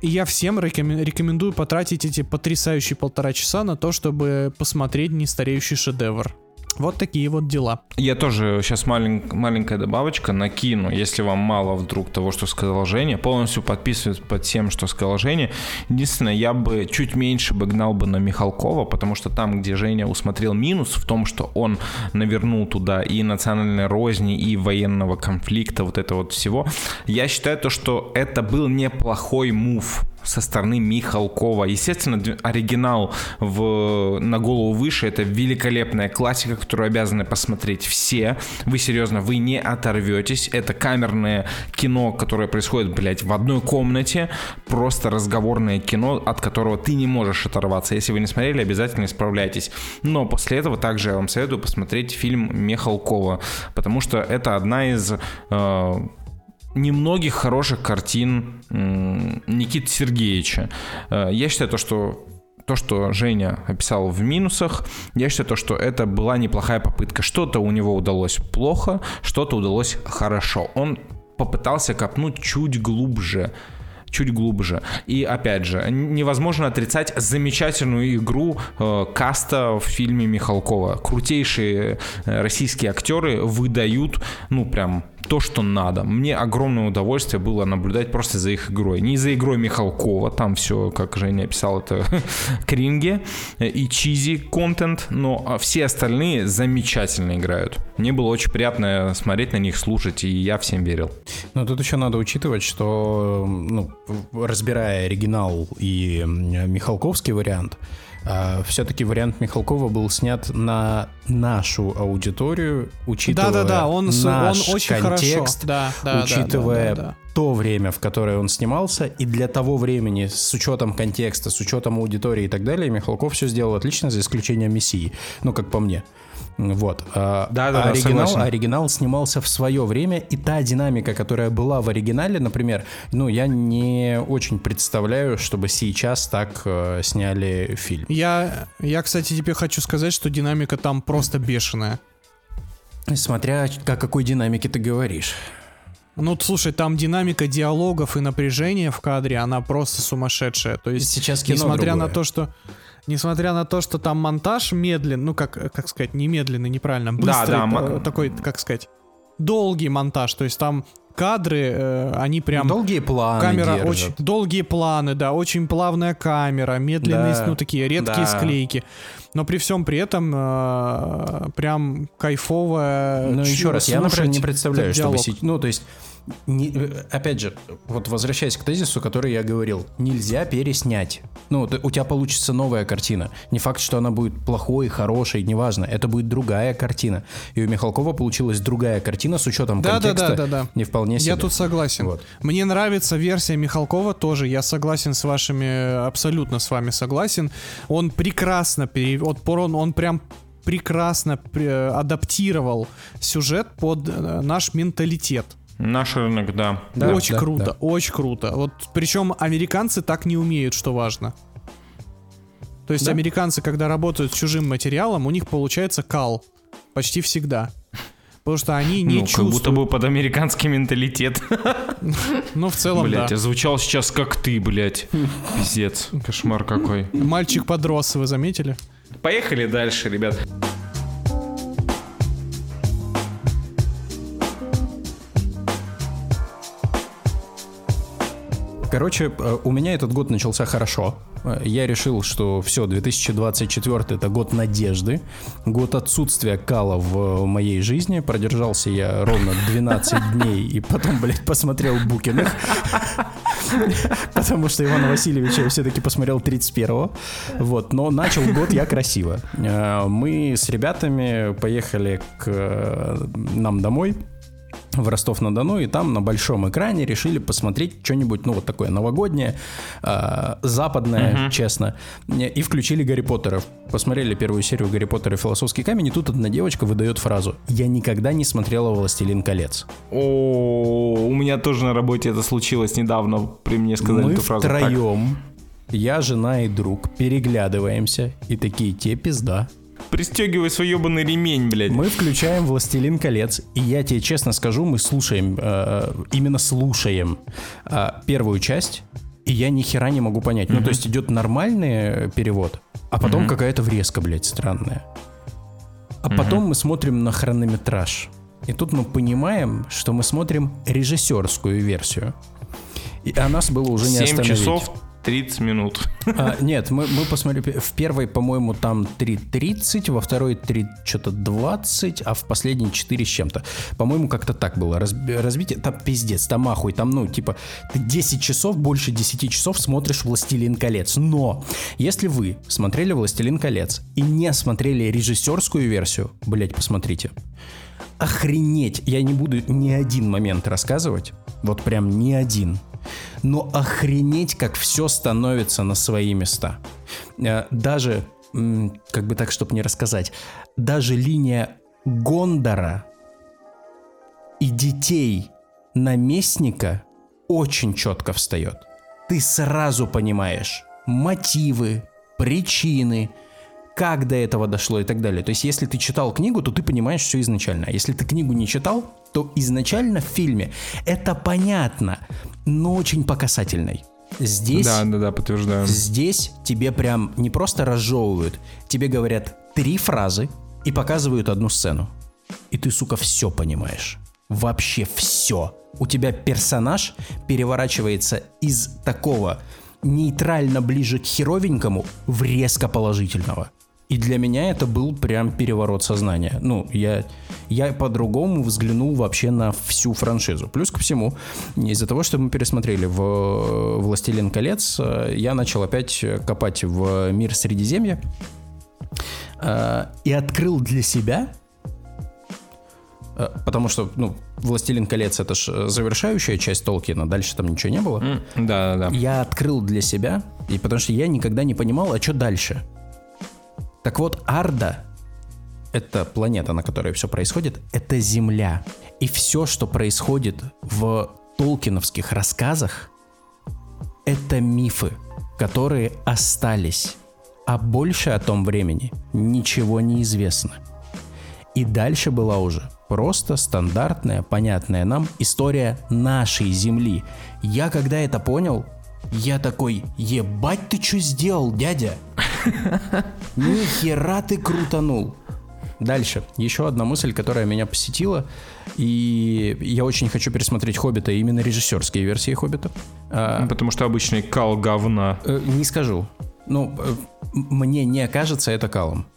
И я всем рекомен- рекомендую потратить эти потрясающие полтора часа на то, чтобы посмотреть нестареющий шедевр. Вот такие вот дела. Я тоже сейчас маленькая добавочка накину, если вам мало вдруг того, что сказал Женя. Полностью подписываюсь под тем, что сказал Женя. Единственное, я бы чуть меньше бы гнал бы на Михалкова, потому что там, где Женя усмотрел минус в том, что он навернул туда и национальной розни, и военного конфликта, вот это вот всего, я считаю то, что это был неплохой мув со стороны Михалкова. Естественно, оригинал в, на голову выше это великолепная классика, которую обязаны посмотреть все. Вы серьезно, вы не оторветесь. Это камерное кино, которое происходит, блядь, в одной комнате. Просто разговорное кино, от которого ты не можешь оторваться. Если вы не смотрели, обязательно исправляйтесь. Но после этого также я вам советую посмотреть фильм Михалкова, потому что это одна из э, немногих хороших картин Никиты Сергеевича. Э, Я считаю то, что то, что Женя описал в минусах, я считаю то, что это была неплохая попытка. Что-то у него удалось плохо, что-то удалось хорошо. Он попытался копнуть чуть глубже чуть глубже. И опять же, невозможно отрицать замечательную игру э, каста в фильме Михалкова. Крутейшие э, российские актеры выдают, ну прям то, что надо. Мне огромное удовольствие было наблюдать просто за их игрой. Не за игрой Михалкова, там все, как Женя описал, это [LAUGHS] кринги э, и чизи контент, но а, все остальные замечательно играют. Мне было очень приятно смотреть на них, слушать, и я всем верил. Но тут еще надо учитывать, что, ну, разбирая оригинал и Михалковский вариант, все-таки вариант Михалкова был снят на нашу аудиторию, учитывая Да-да-да, он, с- он наш очень контекст, хорошо. Да, да, да, учитывая да, да, да. то время, в которое он снимался, и для того времени, с учетом контекста, с учетом аудитории и так далее, Михалков все сделал отлично, за исключением Мессии. Ну, как по мне. Вот. А, Да-да-да, а оригинал, согласен. оригинал снимался в свое время, и та динамика, которая была в оригинале, например, ну, я не очень представляю, чтобы сейчас так э, сняли фильм. Я, я, кстати, тебе хочу сказать, что динамика там просто бешеная. Смотря о какой динамике ты говоришь. Ну, слушай, там динамика диалогов и напряжения в кадре, она просто сумасшедшая. То есть, Сейчас кино несмотря на другое. то, что... Несмотря на то, что там монтаж медленный, ну, как, как сказать, не медленный, неправильно, быстрый, да, э, ма- такой, как сказать, долгий монтаж, то есть там кадры, э, они прям... Долгие планы Камера держат. очень долгие планы, да, очень плавная камера, медленные, Да, ну такие редкие да. склейки. Но при всем при этом э, прям кайфовая. Ну, еще раз, я, например, не представляю, чтобы... Ну, то есть, не- э, опять же, вот возвращаясь к тезису, который я говорил, нельзя переснять. Ну, ты- у тебя получится новая картина. Не факт, что она будет плохой, хорошей, неважно. Это будет другая картина. И у Михалкова получилась другая картина с учетом Да, да, контекста. да, да, да. Не вполне себе. Я тут согласен. Вот. Мне нравится версия Михалкова тоже. Я согласен с вашими, абсолютно с вами согласен. Он прекрасно пере... вот он, он прям прекрасно пре- адаптировал сюжет под э, наш менталитет. Наш рынок, да. Да, очень да, круто, да. очень круто. Вот причем американцы так не умеют, что важно. То есть Да. американцы, когда работают с чужим материалом, у них получается кал. Почти всегда. Потому что они не ну, как чувствуют. будто бы под американский менталитет. [LAUGHS] Ну, в целом, Блять, да. я звучал сейчас как ты, блять. Пиздец. Кошмар какой. Мальчик подрос, вы заметили? Поехали дальше, ребят. Короче, э, у меня этот год начался хорошо. Э, Я решил, что все, 2024 это год надежды, год отсутствия кала в моей жизни. Продержался я ровно 12 [LAUGHS] дней и потом, блядь, посмотрел Букиных. [LAUGHS] Потому что Ивана Васильевича я все-таки посмотрел 31-го. Вот, но начал год я красиво. Э, Мы с ребятами поехали к э, нам домой в Ростов-на-Дону, и там на большом экране решили посмотреть что-нибудь, ну, вот такое новогоднее, э, западное, честно, и включили Гарри Поттера. Посмотрели первую серию Гарри Поттера и Философский камень, и тут одна девочка выдает фразу «Я никогда не смотрела «Властелин колец». О, у меня тоже на работе это случилось недавно. При мне сказали Мы эту фразу. Так. втроем, я, жена и друг, переглядываемся, и такие «Те пизда». Пристегивай свой ебаный ремень, блядь. Мы включаем «Властелин колец», и я тебе честно скажу, мы слушаем, э, именно слушаем э, первую часть, и я ни хера не могу понять. Ну, то есть идет нормальный э, перевод, а потом какая-то врезка, блядь, странная. А потом мы смотрим на хронометраж. И тут мы понимаем, что мы смотрим режиссерскую версию. И а нас было уже не 7 остановить. часов 30 минут. А, нет, мы, мы посмотрели, в первой, по-моему, там 3.30, во второй 3 что-то 20, а в последней 4 с чем-то. По-моему, как-то так было. Разби- разбитие, там пиздец, там ахуй, там, ну, типа, ты 10 часов, больше 10 часов смотришь «Властелин колец». Но, если вы смотрели «Властелин колец» и не смотрели режиссерскую версию, блять, посмотрите. Охренеть! Я не буду ни один момент рассказывать, вот прям ни один. Но охренеть, как все становится на свои места. Э, Даже, как бы так, чтобы не рассказать, даже линия Гондора и детей наместника очень четко встает. Ты сразу понимаешь мотивы, причины, как до этого дошло и так далее. То есть, если ты читал книгу, то ты понимаешь все изначально. А если ты книгу не читал, то изначально в фильме это понятно, но очень по касательной. Здесь, Да, да, да, подтверждаю. здесь тебе прям не просто разжевывают, тебе говорят три фразы и показывают одну сцену. И ты, сука, все понимаешь. Вообще все. У тебя персонаж переворачивается из такого нейтрально ближе к херовенькому в резко положительного. И для меня это был прям переворот сознания. Ну, я, я по-другому взглянул вообще на всю франшизу. Плюс ко всему, из-за того, что мы пересмотрели в «Властелин колец», э, я начал опять копать в мир Средиземья э, и открыл для себя э, Потому что, ну, «Властелин колец» — это же завершающая часть Толкина, дальше там ничего не было. Да, да, да. Я открыл для себя, и потому что я никогда не понимал, а что дальше. Так вот, Арда — это планета, на которой все происходит, это Земля. И все, что происходит в толкиновских рассказах, это мифы, которые остались. А больше о том времени ничего не известно. И дальше была уже просто стандартная, понятная нам история нашей Земли. Я когда это понял, я такой, ебать ты что сделал, дядя? [LAUGHS] Ни хера ты крутанул. Дальше. Еще одна мысль, которая меня посетила. И я очень хочу пересмотреть «Хоббита», именно режиссерские версии «Хоббита». А, Потому что обычный кал говна. Э, Не скажу. Ну, э, мне не кажется это калом.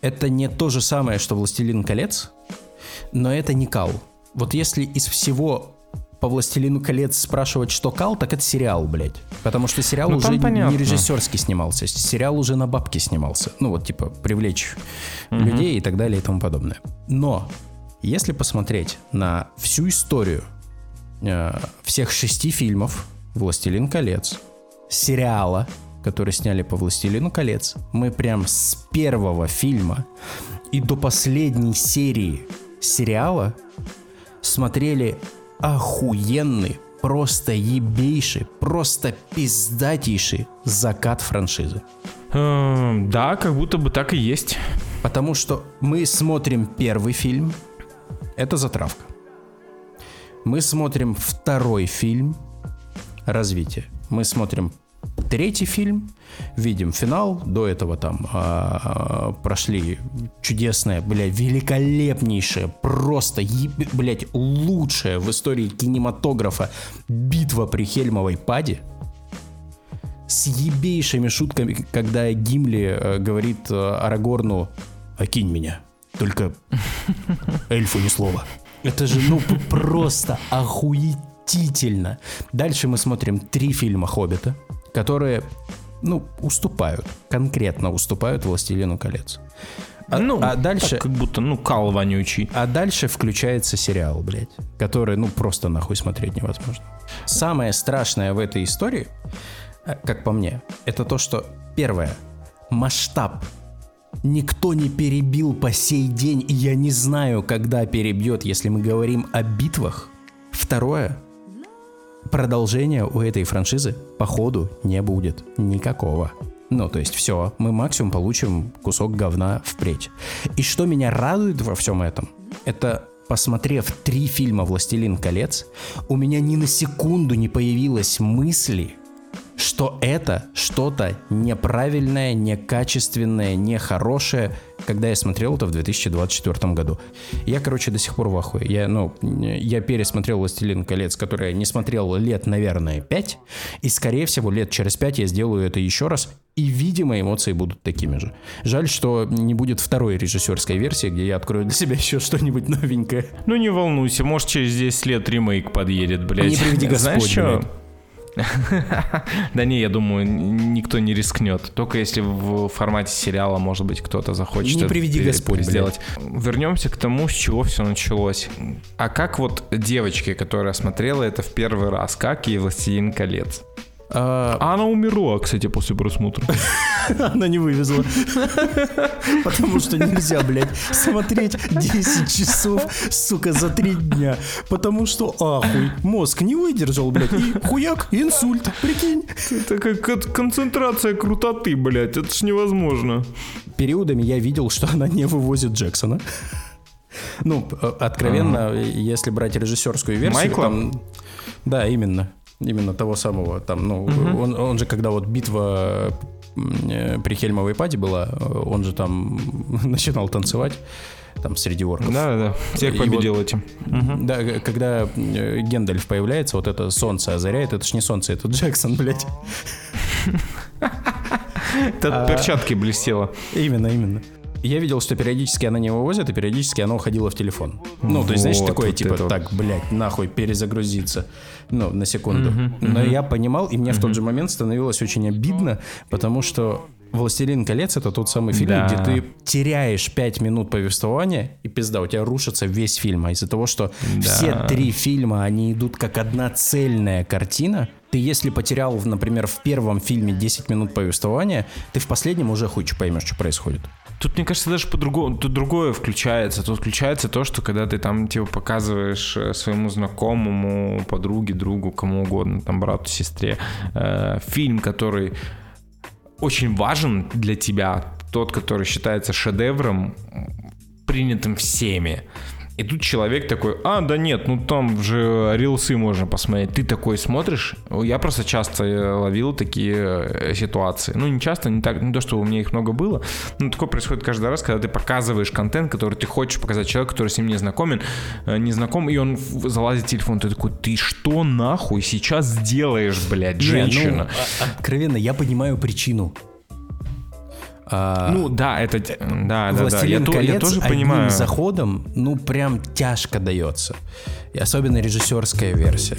Это не то же самое, что «Властелин колец», но это не кал. Вот если из всего по «Властелину колец» спрашивать, что кал, так это сериал, блядь. Потому что сериал Ну, уже там не понятно. режиссерский снимался. Сериал уже на бабки снимался. Ну, вот, типа, привлечь людей и так далее и тому подобное. Но, если посмотреть на всю историю э, всех шести фильмов «Властелин колец», сериала, который сняли по «Властелину колец», мы прям с первого фильма и до последней серии сериала смотрели охуенный, просто ебейший, просто пиздатейший закат франшизы. Эм, Да, как будто бы так и есть. Потому что мы смотрим первый фильм, это затравка. Мы смотрим второй фильм, развитие. Мы смотрим третий фильм, видим финал. До этого там а, прошли чудесное, бля, великолепнейшее, просто, блядь, лучшая в истории кинематографа битва при Хельмовой паде с ебейшими шутками, когда Гимли э, говорит э, Арагорну «Окинь меня, только эльфу ни слова». Это же, ну, просто охуетительно. Дальше мы смотрим три фильма «Хоббита», которые, ну, уступают, конкретно уступают «Властелину колец». А, ну, а дальше... так как будто, ну, кал вонючий. А дальше включается сериал, блядь, который, ну, просто нахуй смотреть невозможно. Самое страшное в этой истории, э, как по мне, это то, что, первое, масштаб. Никто не перебил по сей день, и я не знаю, когда перебьет, если мы говорим о битвах. Второе, продолжения у этой франшизы, походу, не будет никакого. Ну, то есть все, мы максимум получим кусок говна впредь. И что меня радует во всем этом, это посмотрев три фильма «Властелин колец», у меня ни на секунду не появилось мысли, что это что-то неправильное, некачественное, нехорошее, когда я смотрел это в 2024 году. Я, короче, до сих пор в ахуе. Я, ну, я пересмотрел «Властелин колец», который я не смотрел лет, наверное, 5, и, скорее всего, лет через 5 я сделаю это еще раз, и, видимо, эмоции будут такими же. Жаль, что не будет второй режиссерской версии, где я открою для себя еще что-нибудь новенькое. Ну не волнуйся, может через 10 лет ремейк подъедет, блядь. Не приведи Знаешь Господь, что? [LAUGHS] Да не, я думаю, никто не рискнет. Только если в формате сериала, может быть, кто-то захочет Не приведи Господь, сделать. Вернемся к тому, с чего все началось. А как вот девочке, которая смотрела это в первый раз, как ей «Властелин колец»? А, А она умерла, кстати, после просмотра. [LAUGHS] Она не вывезла. [LAUGHS] Потому что нельзя, блядь, смотреть 10 часов, сука, за 3 дня. Потому что, ахуй, мозг не выдержал, блядь, и хуяк, инсульт, прикинь. Это как кон- концентрация крутоты, блядь, это ж невозможно. Периодами я видел, что она не вывозит Джексона. Ну, э, откровенно, если брать режиссерскую версию, Майкла? там- да, именно, именно того самого, там, ну, он, он же, когда вот битва э, при Хельмовой паде была, он же там [LAUGHS] начинал танцевать, там, среди орков. Да, да, всех победил вот- этим. Да, когда э, Гендальф появляется, вот это солнце озаряет, это ж не солнце, это Джексон, блядь. [LAUGHS] Это перчатки блестело. Именно, именно. Я видел, что периодически она не вывозит, и периодически она уходила в телефон. Ну, то есть, знаешь, Вот, такое, вот типа, это вот. так, блядь, нахуй, перезагрузиться. Ну, на секунду. Но я понимал, и мне в тот же момент становилось очень обидно, потому что «Властелин колец» — это тот самый фильм, Да. где ты теряешь 5 минут повествования, и пизда, у тебя рушится весь фильм. А из-за того, что все три фильма, они идут как одна цельная картина, ты если потерял, например, в первом фильме 10 минут повествования, ты в последнем уже хуй поймешь, что происходит. Тут, мне кажется, даже по-другому, тут другое включается. Тут включается то, что когда ты там, типа, показываешь э, своему знакомому, подруге, другу, кому угодно, там, брату, сестре, э, фильм, который очень важен для тебя, тот, который считается шедевром, принятым всеми. И тут человек такой, а, да нет, ну там же рилсы можно посмотреть. Ты такой смотришь. Я просто часто э, ловил такие э, ситуации. Ну, не часто, не так, не то, что у меня их много было, но такое происходит каждый раз, когда ты показываешь контент, который ты хочешь показать человеку, который с ним не знакомен, э, не знаком, и он залазит в телефон, ты такой, ты что нахуй сейчас сделаешь, блядь, Не, ну, женщина? а- откровенно, я понимаю причину. А, Ну, да, это, да, да, да, я, «Властелин то- я колец» тоже одним понимаю. заходом, ну, прям тяжко дается. И особенно режиссерская версия.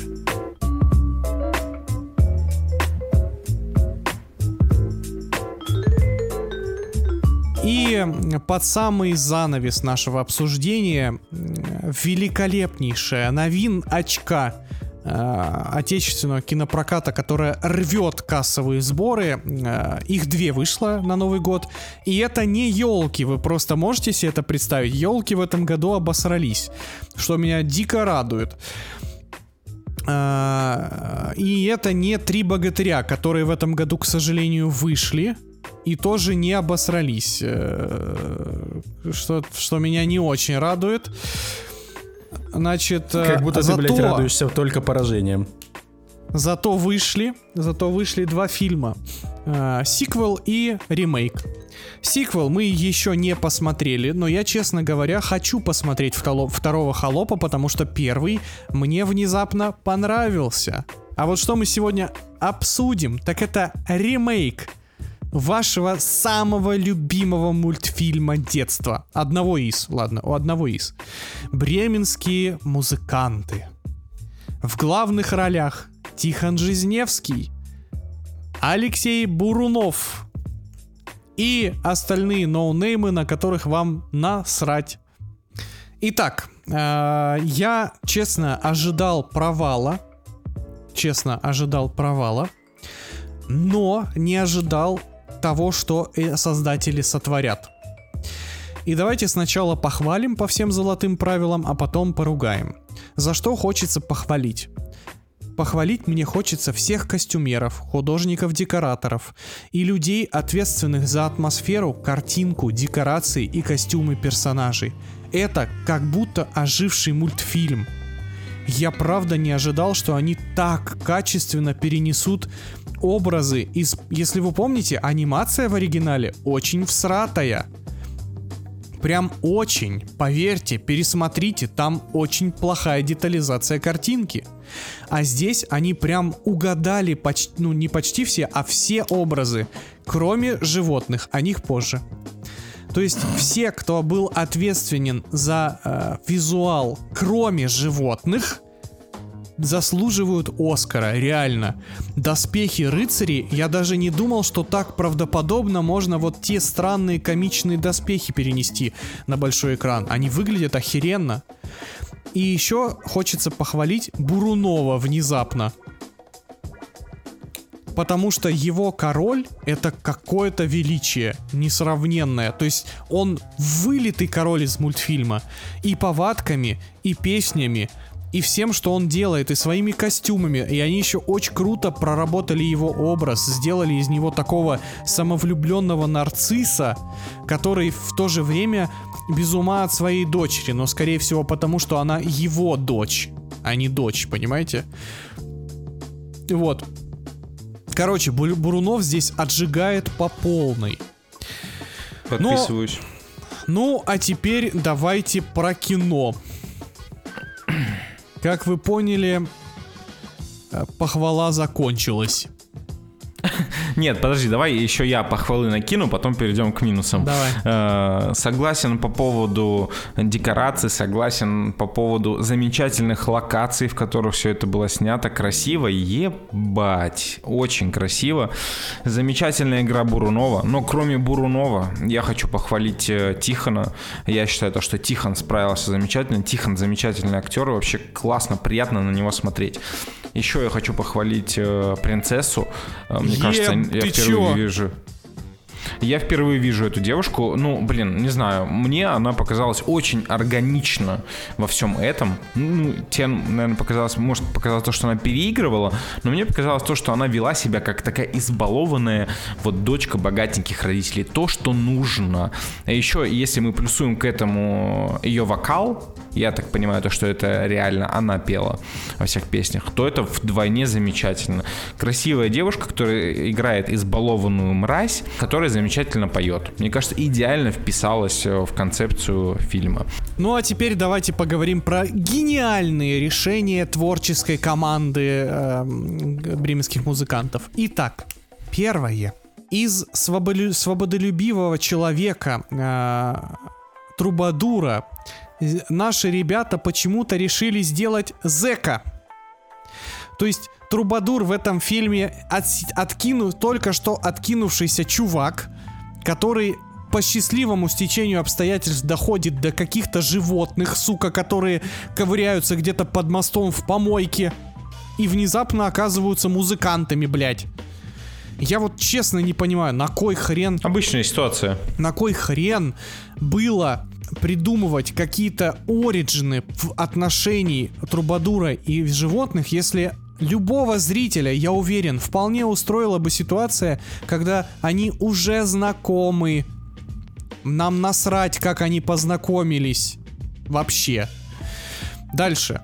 И под самый занавес нашего обсуждения великолепнейшая новин очка отечественного кинопроката, которая рвет кассовые сборы. Э, Их две вышло на Новый год. И это не елки. Вы просто можете себе это представить. Елки в этом году обосрались. Что меня дико радует. А, И это не три богатыря, которые в этом году, к сожалению, вышли и тоже не обосрались. Э, Что, что меня не очень радует. Значит, э, Как будто ты, зато, блядь, радуешься только поражением. зато вышли, зато вышли два фильма. Э, Сиквел и ремейк. Сиквел мы еще не посмотрели, но я, честно говоря, хочу посмотреть второго холопа, потому что первый мне внезапно понравился. А вот что мы сегодня обсудим, так это ремейк вашего самого любимого мультфильма детства. Одного из, ладно, у одного из. Бременские музыканты. В главных ролях Тихон Жизневский, Алексей Бурунов и остальные ноунеймы, на которых вам насрать. Итак, э, я честно ожидал провала. Честно ожидал провала. Но не ожидал того, что создатели сотворят. И давайте сначала похвалим по всем золотым правилам, а потом поругаем. За что хочется похвалить? Похвалить мне хочется всех костюмеров, художников-декораторов и людей, ответственных за атмосферу, картинку, декорации и костюмы персонажей. Это как будто оживший мультфильм. Я правда не ожидал, что они так качественно перенесут образы из... Если вы помните, анимация в оригинале очень всратая. Прям очень. Поверьте, пересмотрите, там очень плохая детализация картинки. А здесь они прям угадали почти, ну не почти все, а все образы, кроме животных, о них позже. То есть все, кто был ответственен за э, визуал, кроме животных, заслуживают Оскара, реально. Доспехи рыцарей, я даже не думал, что так правдоподобно можно вот те странные комичные доспехи перенести на большой экран. Они выглядят охеренно. И еще хочется похвалить Бурунова внезапно. Потому что его король это какое-то величие несравненное. То есть он вылитый король из мультфильма. И повадками, и песнями, и всем, что он делает, и своими костюмами. И они еще очень круто проработали его образ, сделали из него такого самовлюбленного нарцисса, который в то же время без ума от своей дочери, но скорее всего потому, что она его дочь, а не дочь, понимаете? Вот. Короче, Бу- Бурунов здесь отжигает по полной. Подписываюсь. Ну, а теперь давайте про кино. Как вы поняли, э, похвала закончилась. Нет, подожди, давай еще я похвалы накину, потом перейдем к минусам. Давай. Э, Согласен по поводу декораций, согласен по поводу замечательных локаций, в которых все это было снято красиво. Ебать, очень красиво. Замечательная игра Бурунова. Но кроме Бурунова, я хочу похвалить э, Тихона. Я считаю, то, что Тихон справился замечательно. Тихон замечательный актер. Вообще классно, приятно на него смотреть. Еще я хочу похвалить э, принцессу. Э, Мне Еб, кажется, я впервые чё? вижу. Я впервые вижу эту девушку. Ну, блин, не знаю. Мне она показалась очень органично во всем этом. Ну, тебе, наверное, показалось, может, показалось то, что она переигрывала, но мне показалось то, что она вела себя как такая избалованная вот дочка богатеньких родителей. То, что нужно. А еще, если мы плюсуем к этому ее вокал, я так понимаю, то, что это реально она пела во всех песнях, то это вдвойне замечательно. Красивая девушка, которая играет избалованную мразь, которая замечательно поет. Мне кажется, идеально вписалась э, в концепцию фильма. Ну а теперь давайте поговорим про гениальные решения творческой команды эм, бременских музыкантов. Итак, первое. Из своболю- свободолюбивого человека, э, трубадура, э, наши ребята почему-то решили сделать зека. То есть Трубадур в этом фильме отс- откину, только что откинувшийся чувак, который по счастливому стечению обстоятельств доходит до каких-то животных, сука, которые ковыряются где-то под мостом в помойке и внезапно оказываются музыкантами, блядь. Я вот честно не понимаю, на кой хрен Обычная ситуация. на кой хрен было придумывать какие-то оригины в отношении Трубадура и животных, если любого зрителя, я уверен, вполне устроила бы ситуация, когда они уже знакомы. Нам насрать, как они познакомились. Вообще. Дальше.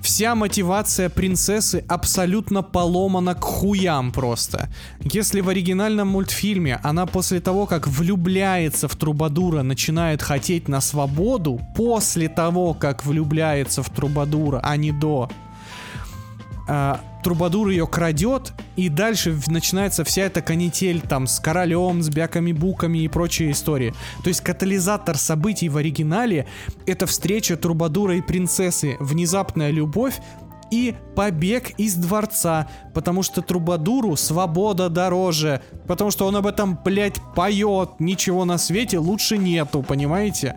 Вся мотивация принцессы абсолютно поломана к хуям просто. Если в оригинальном мультфильме она после того, как влюбляется в Трубадура, начинает хотеть на свободу, после того, как влюбляется в Трубадура, а не до, а, Трубадур ее крадет, и дальше начинается вся эта канитель там с королем, с бяками-буками и прочие истории. То есть катализатор событий в оригинале — это встреча Трубадура и принцессы, внезапная любовь и побег из дворца, потому что Трубадуру свобода дороже, потому что он об этом, блядь, поет, ничего на свете лучше нету, понимаете?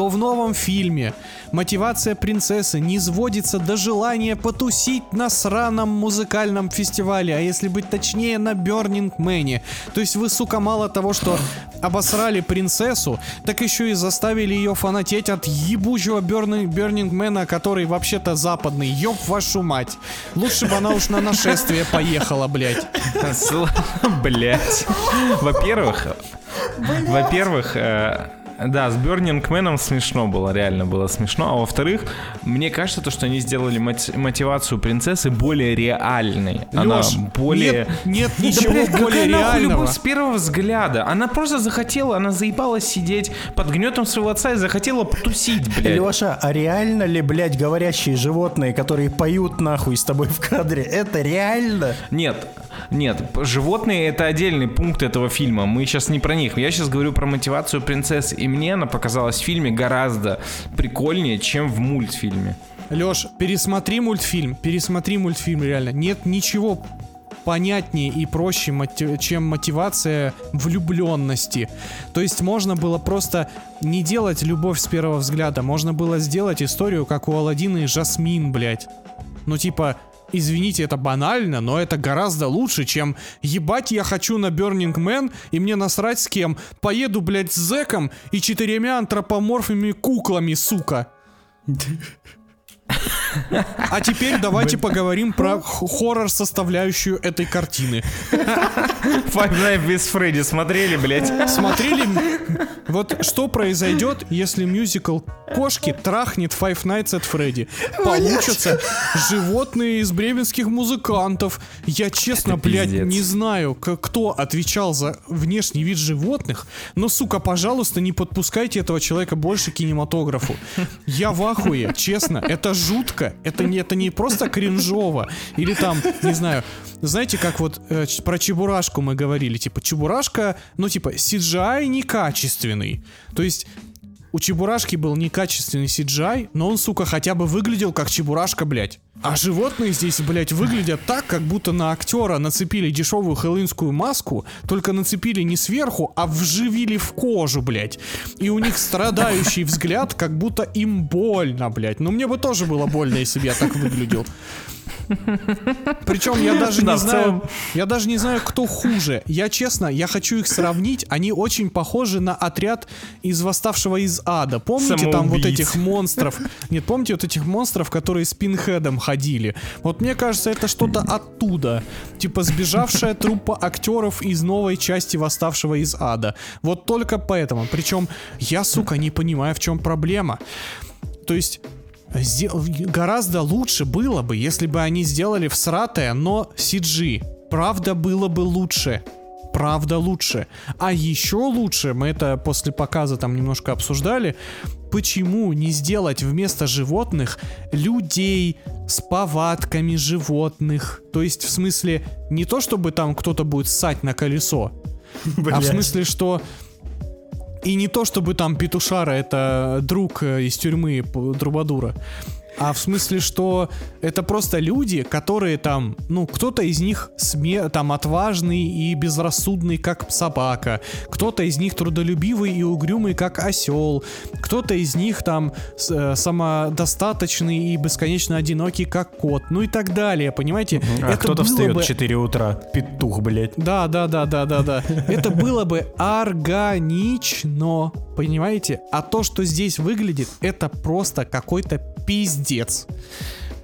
То в новом фильме мотивация принцессы не сводится до желания потусить на сраном музыкальном фестивале, а если быть точнее, на Burning Man. То есть вы, сука, мало того, что обосрали принцессу, так еще и заставили ее фанатеть от ебучего Burning, Man, который вообще-то западный. Ёб вашу мать. Лучше бы она уж на нашествие поехала, блядь. [LAUGHS] Блять. Во-первых, во-первых, э, да, с Burning Man смешно было, реально было смешно. А во-вторых, мне кажется, то, что они сделали мати- мотивацию принцессы более реальной. Она Лёш, более... Нет, нет [LAUGHS] Да, ничего блядь, более реального. любовь с первого взгляда? Она просто захотела, она заебалась сидеть под гнетом своего отца и захотела потусить, блядь. Леша, а реально ли, блядь, говорящие животные, которые поют нахуй с тобой в кадре, это реально? Нет, нет, животные это отдельный пункт этого фильма. Мы сейчас не про них. Я сейчас говорю про мотивацию принцессы. И мне она показалась в фильме гораздо прикольнее, чем в мультфильме. Леш, пересмотри мультфильм, пересмотри мультфильм, реально. Нет ничего понятнее и проще, чем мотивация влюбленности. То есть можно было просто не делать любовь с первого взгляда, можно было сделать историю, как у Алладина и Жасмин, блядь. Ну типа, извините, это банально, но это гораздо лучше, чем ебать я хочу на Burning Man и мне насрать с кем. Поеду, блядь, с зэком и четырьмя антропоморфными куклами, сука. [LAUGHS] А теперь давайте поговорим про х- хоррор составляющую этой картины. Five Nights with Freddy смотрели, блядь? Смотрели, вот что произойдет, если мюзикл «Кошки» трахнет Five Nights at Freddy? Получатся животные из бременских музыкантов. Я честно, блядь, не знаю, кто отвечал за внешний вид животных, но, сука, пожалуйста, не подпускайте этого человека больше к кинематографу. Я в ахуе, честно, это жутко, это не, это не просто кринжово, или там, не знаю, знаете, как вот э, про Чебурашку мы говорили, типа, Чебурашка, ну, типа, CGI некачественный, то есть... У Чебурашки был некачественный CGI, но он, сука, хотя бы выглядел как Чебурашка, блядь. А животные здесь, блядь, выглядят так, как будто на актера нацепили дешевую хэллоуинскую маску, только нацепили не сверху, а вживили в кожу, блядь. И у них страдающий взгляд, как будто им больно, блядь. Ну мне бы тоже было больно, если бы я так выглядел. Причем я даже Да, не знаю, целом. я даже не знаю, кто хуже. Я честно, я хочу их сравнить. Они очень похожи на отряд из восставшего из ада. Помните там вот Самоубийц. этих монстров? Нет, помните вот этих монстров, которые с пинхедом ходили? Вот мне кажется, это что-то оттуда. Типа сбежавшая труппа актеров из новой части восставшего из ада. Вот только поэтому. Причем я, сука, не понимаю, в чем проблема. То есть Гораздо лучше было бы, если бы они сделали всратое, но CG. Правда, было бы лучше. Правда лучше. А еще лучше, мы это после показа там немножко обсуждали, почему не сделать вместо животных людей с повадками животных? То есть, в смысле, не то чтобы там кто-то будет ссать на колесо, а в смысле, что и не то, чтобы там Петушара это друг э, из тюрьмы Трубадура. А в смысле, что это просто люди, которые там, ну, кто-то из них сме там отважный и безрассудный, как собака, кто-то из них трудолюбивый и угрюмый, как осел, кто-то из них там э, самодостаточный и бесконечно одинокий, как кот, ну и так далее, понимаете? А Это кто-то встает бы- в 4 утра. Петух, блядь. да, да, да, да, да, да. Это было бы органично, понимаете? А то, что здесь выглядит, это просто какой-то пиздец.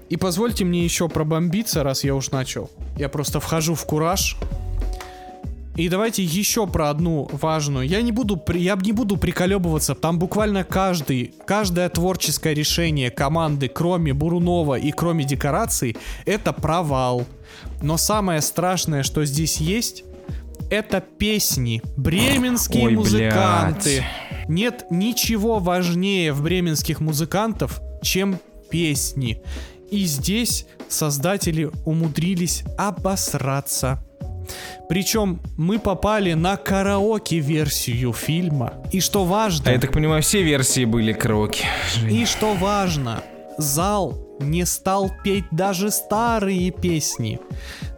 И позвольте мне еще пробомбиться, раз я уж начал. Я просто вхожу в кураж. И давайте еще про одну важную. Я не буду, я не буду приколебываться. Там буквально каждый, каждое творческое решение команды, кроме Бурунова и кроме декораций, это провал. Но самое страшное, что здесь есть, это песни. Бременские Ой, музыканты. блядь. Нет ничего важнее в бременских музыкантов, чем песни. И здесь создатели умудрились обосраться. Причем мы попали на караоке-версию фильма. И что важно... А я так понимаю, все версии были караоке. И что важно, зал не стал петь даже старые песни.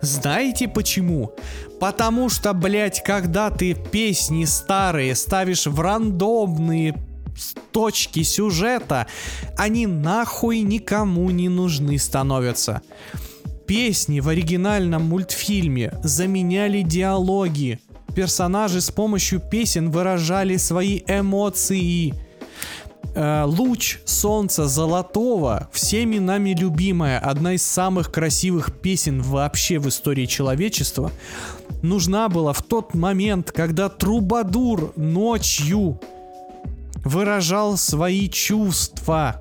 Знаете почему? Потому что, блять, когда ты песни старые ставишь в рандомные точки сюжета, они нахуй никому не нужны становятся. Песни в оригинальном мультфильме заменяли диалоги. Персонажи с помощью песен выражали свои эмоции. Э, Луч солнца золотого, всеми нами любимая, одна из самых красивых песен вообще в истории человечества, нужна была в тот момент, когда Трубадур ночью выражал свои чувства.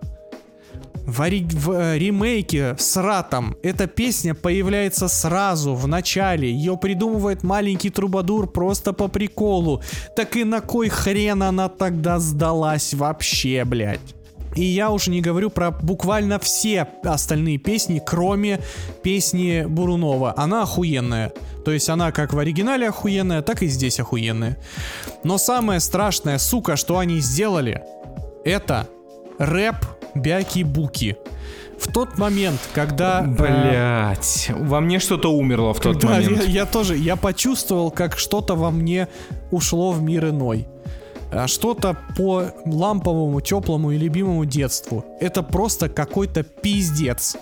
В, ори- в, э, ремейке с Ратом эта песня появляется сразу, в начале. Ее придумывает маленький трубадур просто по приколу. Так и на кой хрен она тогда сдалась вообще, блядь? И я уже не говорю про буквально все остальные песни, кроме песни Бурунова. Она охуенная. То есть она как в оригинале охуенная, так и здесь охуенная. Но самое страшное, сука, что они сделали, это рэп Бяки-Буки. В тот момент, когда... э, Блять, во мне что-то умерло в тот момент. Я, я тоже, я почувствовал, как что-то во мне ушло в мир иной. А Что-то по ламповому, теплому и любимому детству. Это просто какой-то пиздец.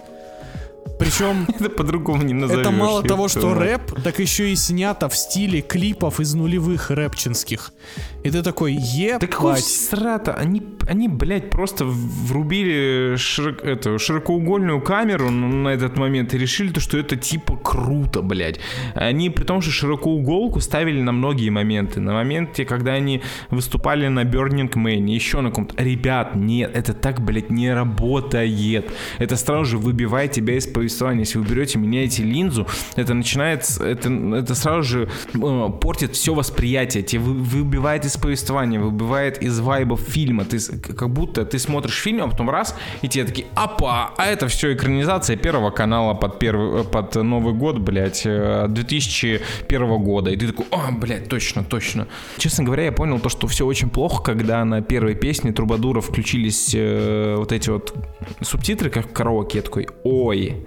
Причем [LAUGHS] Это по-другому не назовешь. это мало того, что рэп, так еще и снято в стиле клипов из нулевых рэпчинских. И ты такой, ебать. Да какого срата? Они, они, блядь, просто врубили широк- эту широкоугольную камеру на этот момент и решили, то, что это типа круто, блядь. Они при том, что широкоуголку ставили на многие моменты. На моменте, когда они выступали на Burning Man, еще на каком-то... Ребят, нет, это так, блядь, не работает. Это сразу же выбивает тебя из повествования. Если вы берете, меняете линзу, это начинает... Это, это сразу же э, портит все восприятие. Тебе вы- выбивает из повествования, выбивает из вайбов фильма. Ты, как будто ты смотришь фильм, а потом раз, и тебе такие, апа, а это все экранизация первого канала под, первый, э, под Новый год, блядь, э, 2001 года. И ты такой, а, блядь, точно, точно. Честно говоря, я понял то, что все очень плохо, когда на первой песне Трубадура включились э, вот эти вот субтитры, как в караоке. Я такой, ой,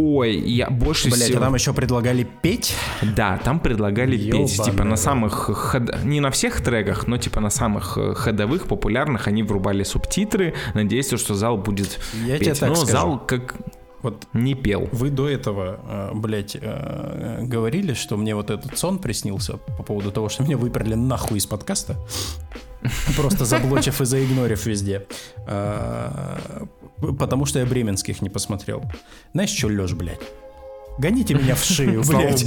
ой, я больше Блять, всего... а там еще предлагали петь? Да, там предлагали петь, Ёбаный типа на самых ход- не на всех треках, но типа на самых э, ходовых, популярных они врубали субтитры, надеясь, что зал будет Я петь. тебе так но скажу. зал как Вот не пел. Вы до этого, э, блядь, э, говорили, что мне вот этот сон приснился по поводу того, что меня выперли нахуй из подкаста. [LAUGHS] Просто заблочив и заигнорив везде. Э, Потому что я бременских не посмотрел. Знаешь, что, Лёш, блядь? Гоните меня в шею, [LAUGHS] блядь.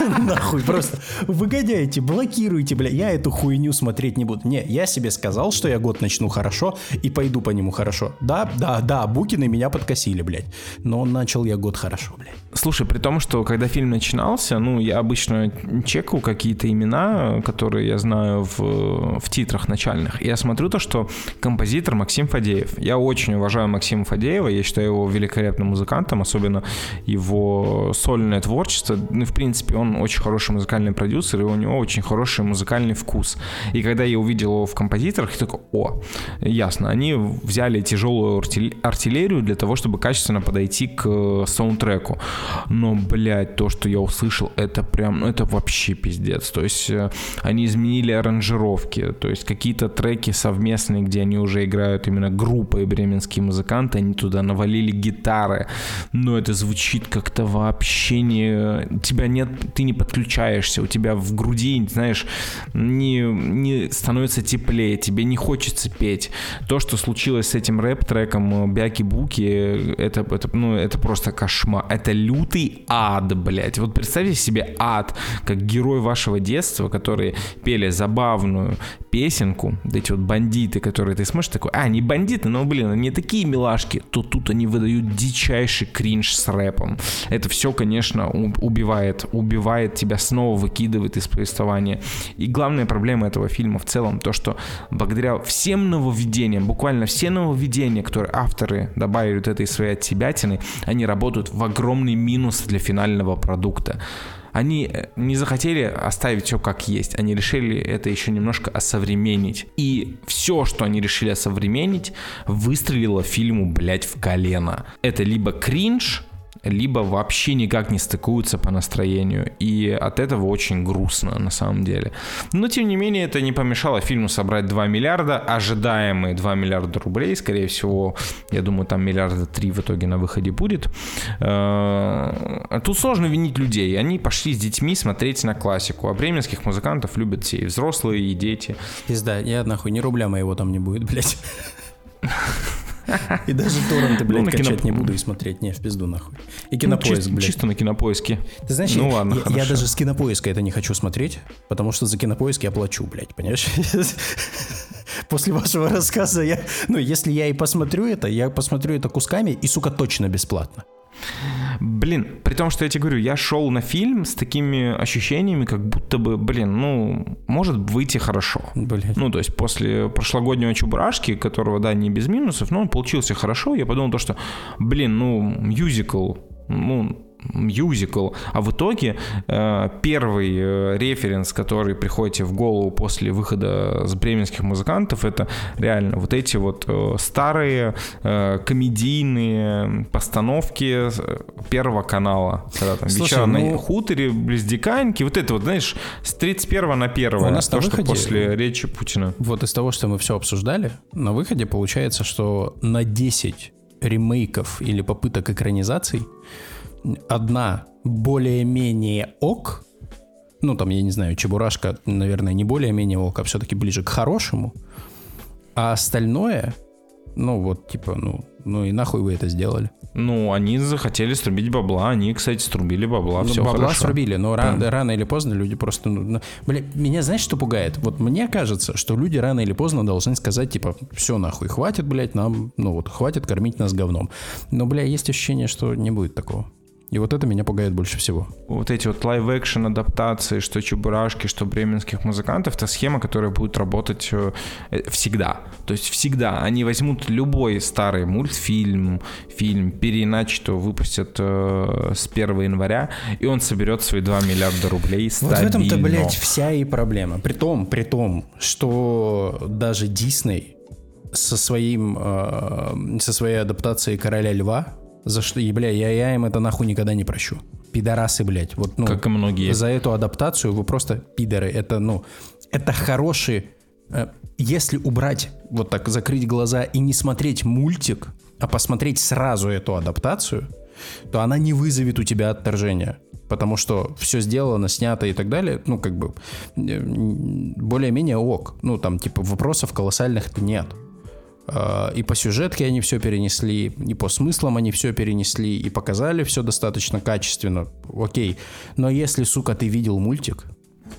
[LAUGHS] Нахуй, просто выгоняйте, блокируйте, бля. Я эту хуйню смотреть не буду. Не, я себе сказал, что я год начну хорошо и пойду по нему хорошо. Да, да, да, Букины меня подкосили, блядь. Но начал я год хорошо, блядь. Слушай, при том, что когда фильм начинался, ну, я обычно чекаю какие-то имена, которые я знаю в, в титрах начальных. И я смотрю то, что композитор Максим Фадеев. Я очень уважаю Максима Фадеева, я считаю его великолепным музыкантом, особенно его сольное творчество. Ну, в принципе, он очень хороший музыкальный продюсер, и у него очень хороший музыкальный вкус. И когда я увидел его в композиторах, я такой, о, ясно, они взяли тяжелую артиллерию для того, чтобы качественно подойти к э, саундтреку. Но, блядь, то, что я услышал, это прям, ну, это вообще пиздец. То есть э, они изменили аранжировки, то есть какие-то треки совместные, где они уже играют именно группой бременские музыканты, они туда навалили гитары, но это звучит как-то вообще не... Тебя нет, ты не подключаешься, у тебя в груди, знаешь, не, не становится теплее, тебе не хочется петь. То, что случилось с этим рэп-треком Бяки-Буки, это, это, ну, это просто кошмар. Это лютый ад, блядь. Вот представьте себе ад, как герой вашего детства, которые пели забавную песенку, вот эти вот бандиты, которые ты смотришь, такой, а, не бандиты, но, блин, они такие милашки, то тут они выдают дичайший кринж с рэпом. Это все, конечно, убивает, убивает тебя, снова выкидывает из повествования. И главная проблема этого фильма в целом то, что благодаря всем нововведениям, буквально все нововведения, которые авторы добавили вот этой своей отсебятины, они работают в огромный минус для финального продукта они э, не захотели оставить все как есть, они решили это еще немножко осовременить. И все, что они решили осовременить, выстрелило фильму, блядь, в колено. Это либо кринж, либо вообще никак не стыкуются по настроению. И от этого очень грустно на самом деле. Но тем не менее это не помешало фильму собрать 2 миллиарда, ожидаемые 2 миллиарда рублей. Скорее всего, я думаю, там миллиарда 3 в итоге на выходе будет. Э, тут сложно винить людей. Они пошли с детьми смотреть на классику. А бременских музыкантов любят все, и взрослые, и дети. Пизда, я нахуй, ни рубля моего там не будет, блядь. [LAUGHS] [LAUGHS] И даже торренты, блядь, ну, качать не буду и смотреть. Не, в пизду нахуй. И кинопоиск, ну, чисто, блядь. Чисто на кинопоиске. Ты знаешь, ну, я даже с кинопоиска это не хочу смотреть, потому что за кинопоиск я плачу, блядь, понимаешь? [LAUGHS] После вашего рассказа я... Ну, если я и посмотрю это, я посмотрю это кусками и, сука, точно бесплатно. Блин, при том, что я тебе говорю, я шел на фильм с такими ощущениями, как будто бы, блин, ну, может выйти хорошо. Блин. Ну, то есть после прошлогоднего Чебурашки, которого, да, не без минусов, но он получился хорошо, я подумал то, что, блин, ну, мюзикл, ну, мюзикл, а в итоге э, первый э, референс, который приходит тебе в голову после выхода с бременских музыкантов, это реально вот эти вот э, старые комедийные постановки Первого канала, когда там Слушай, вечер ну... на хуторе, близ Диканьки, вот это вот, знаешь, с 31 на 1 у нас то, на выходе, что после речи Путина. Вот из того, что мы все обсуждали, на выходе получается, что на 10 ремейков или попыток экранизаций одна более-менее ок, ну там, я не знаю, Чебурашка, наверное, не более-менее ок, а все-таки ближе к хорошему, а остальное, ну вот, типа, ну, ну и нахуй вы это сделали? Ну, они захотели струбить бабла, они, кстати, струбили бабла, ну, все бабла хорошо. срубили, но да. рано, рано или поздно люди просто... Ну, ну, бля, меня знаешь, что пугает? Вот мне кажется, что люди рано или поздно должны сказать, типа, все нахуй, хватит, блядь, нам, ну вот, хватит кормить нас говном. Но, бля, есть ощущение, что не будет такого. И вот это меня пугает больше всего. Вот эти вот live-action адаптации, что Чебурашки, что бременских музыкантов, это схема, которая будет работать э, всегда. То есть всегда. Они возьмут любой старый мультфильм, фильм, переиначат его, выпустят э, с 1 января, и он соберет свои 2 миллиарда рублей стабильно. Вот в этом-то, блядь, вся и проблема. При том, при том, что даже Дисней со своим, э, со своей адаптацией Короля Льва за что, бля, я, я им это нахуй никогда не прощу. Пидорасы, блядь. Вот, ну, как и многие. За эту адаптацию вы просто пидоры. Это, ну, это хороший... Э, если убрать, вот так закрыть глаза и не смотреть мультик, а посмотреть сразу эту адаптацию, то она не вызовет у тебя отторжения. Потому что все сделано, снято и так далее, ну, как бы, э, более-менее ок. Ну, там, типа, вопросов колоссальных нет. А, и по сюжетке они все перенесли, и по смыслам они все перенесли, и показали все достаточно качественно. Окей. Но если, сука, ты видел мультик,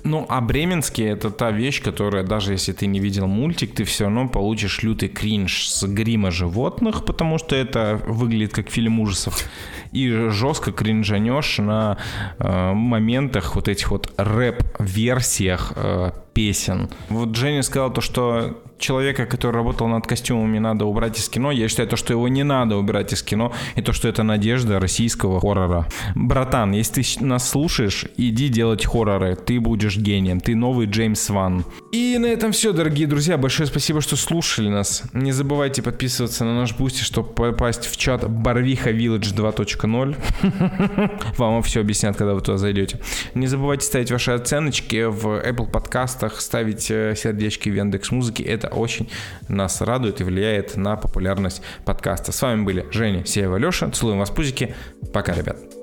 ну, а Бременский это та вещь, которая, даже если ты не видел мультик, ты все равно получишь лютый кринж с грима животных, потому что это выглядит как фильм ужасов. И жестко кринжанешь на э, моментах вот этих вот рэп-версиях э, песен. Вот Женя сказал то, что человека, который работал над костюмами, надо убрать из кино. Я считаю, то, что его не надо убирать из кино, и то, что это надежда российского хоррора. Братан, если ты нас слушаешь, иди делать хорроры. Ты будешь гением. Ты новый Джеймс Ван. И на этом все, дорогие друзья. Большое спасибо, что слушали нас. Не забывайте подписываться на наш Boosty, чтобы попасть в чат Барвиха Village [LAUGHS] 2.0. Вам все объяснят, когда вы туда зайдете. Не забывайте ставить ваши оценочки в Apple подкастах, ставить э, сердечки в Яндекс Музыке. Это очень нас радует и влияет на популярность подкаста. С вами были Женя, Сеева, Леша. Целуем вас, пузики. Пока, ребят.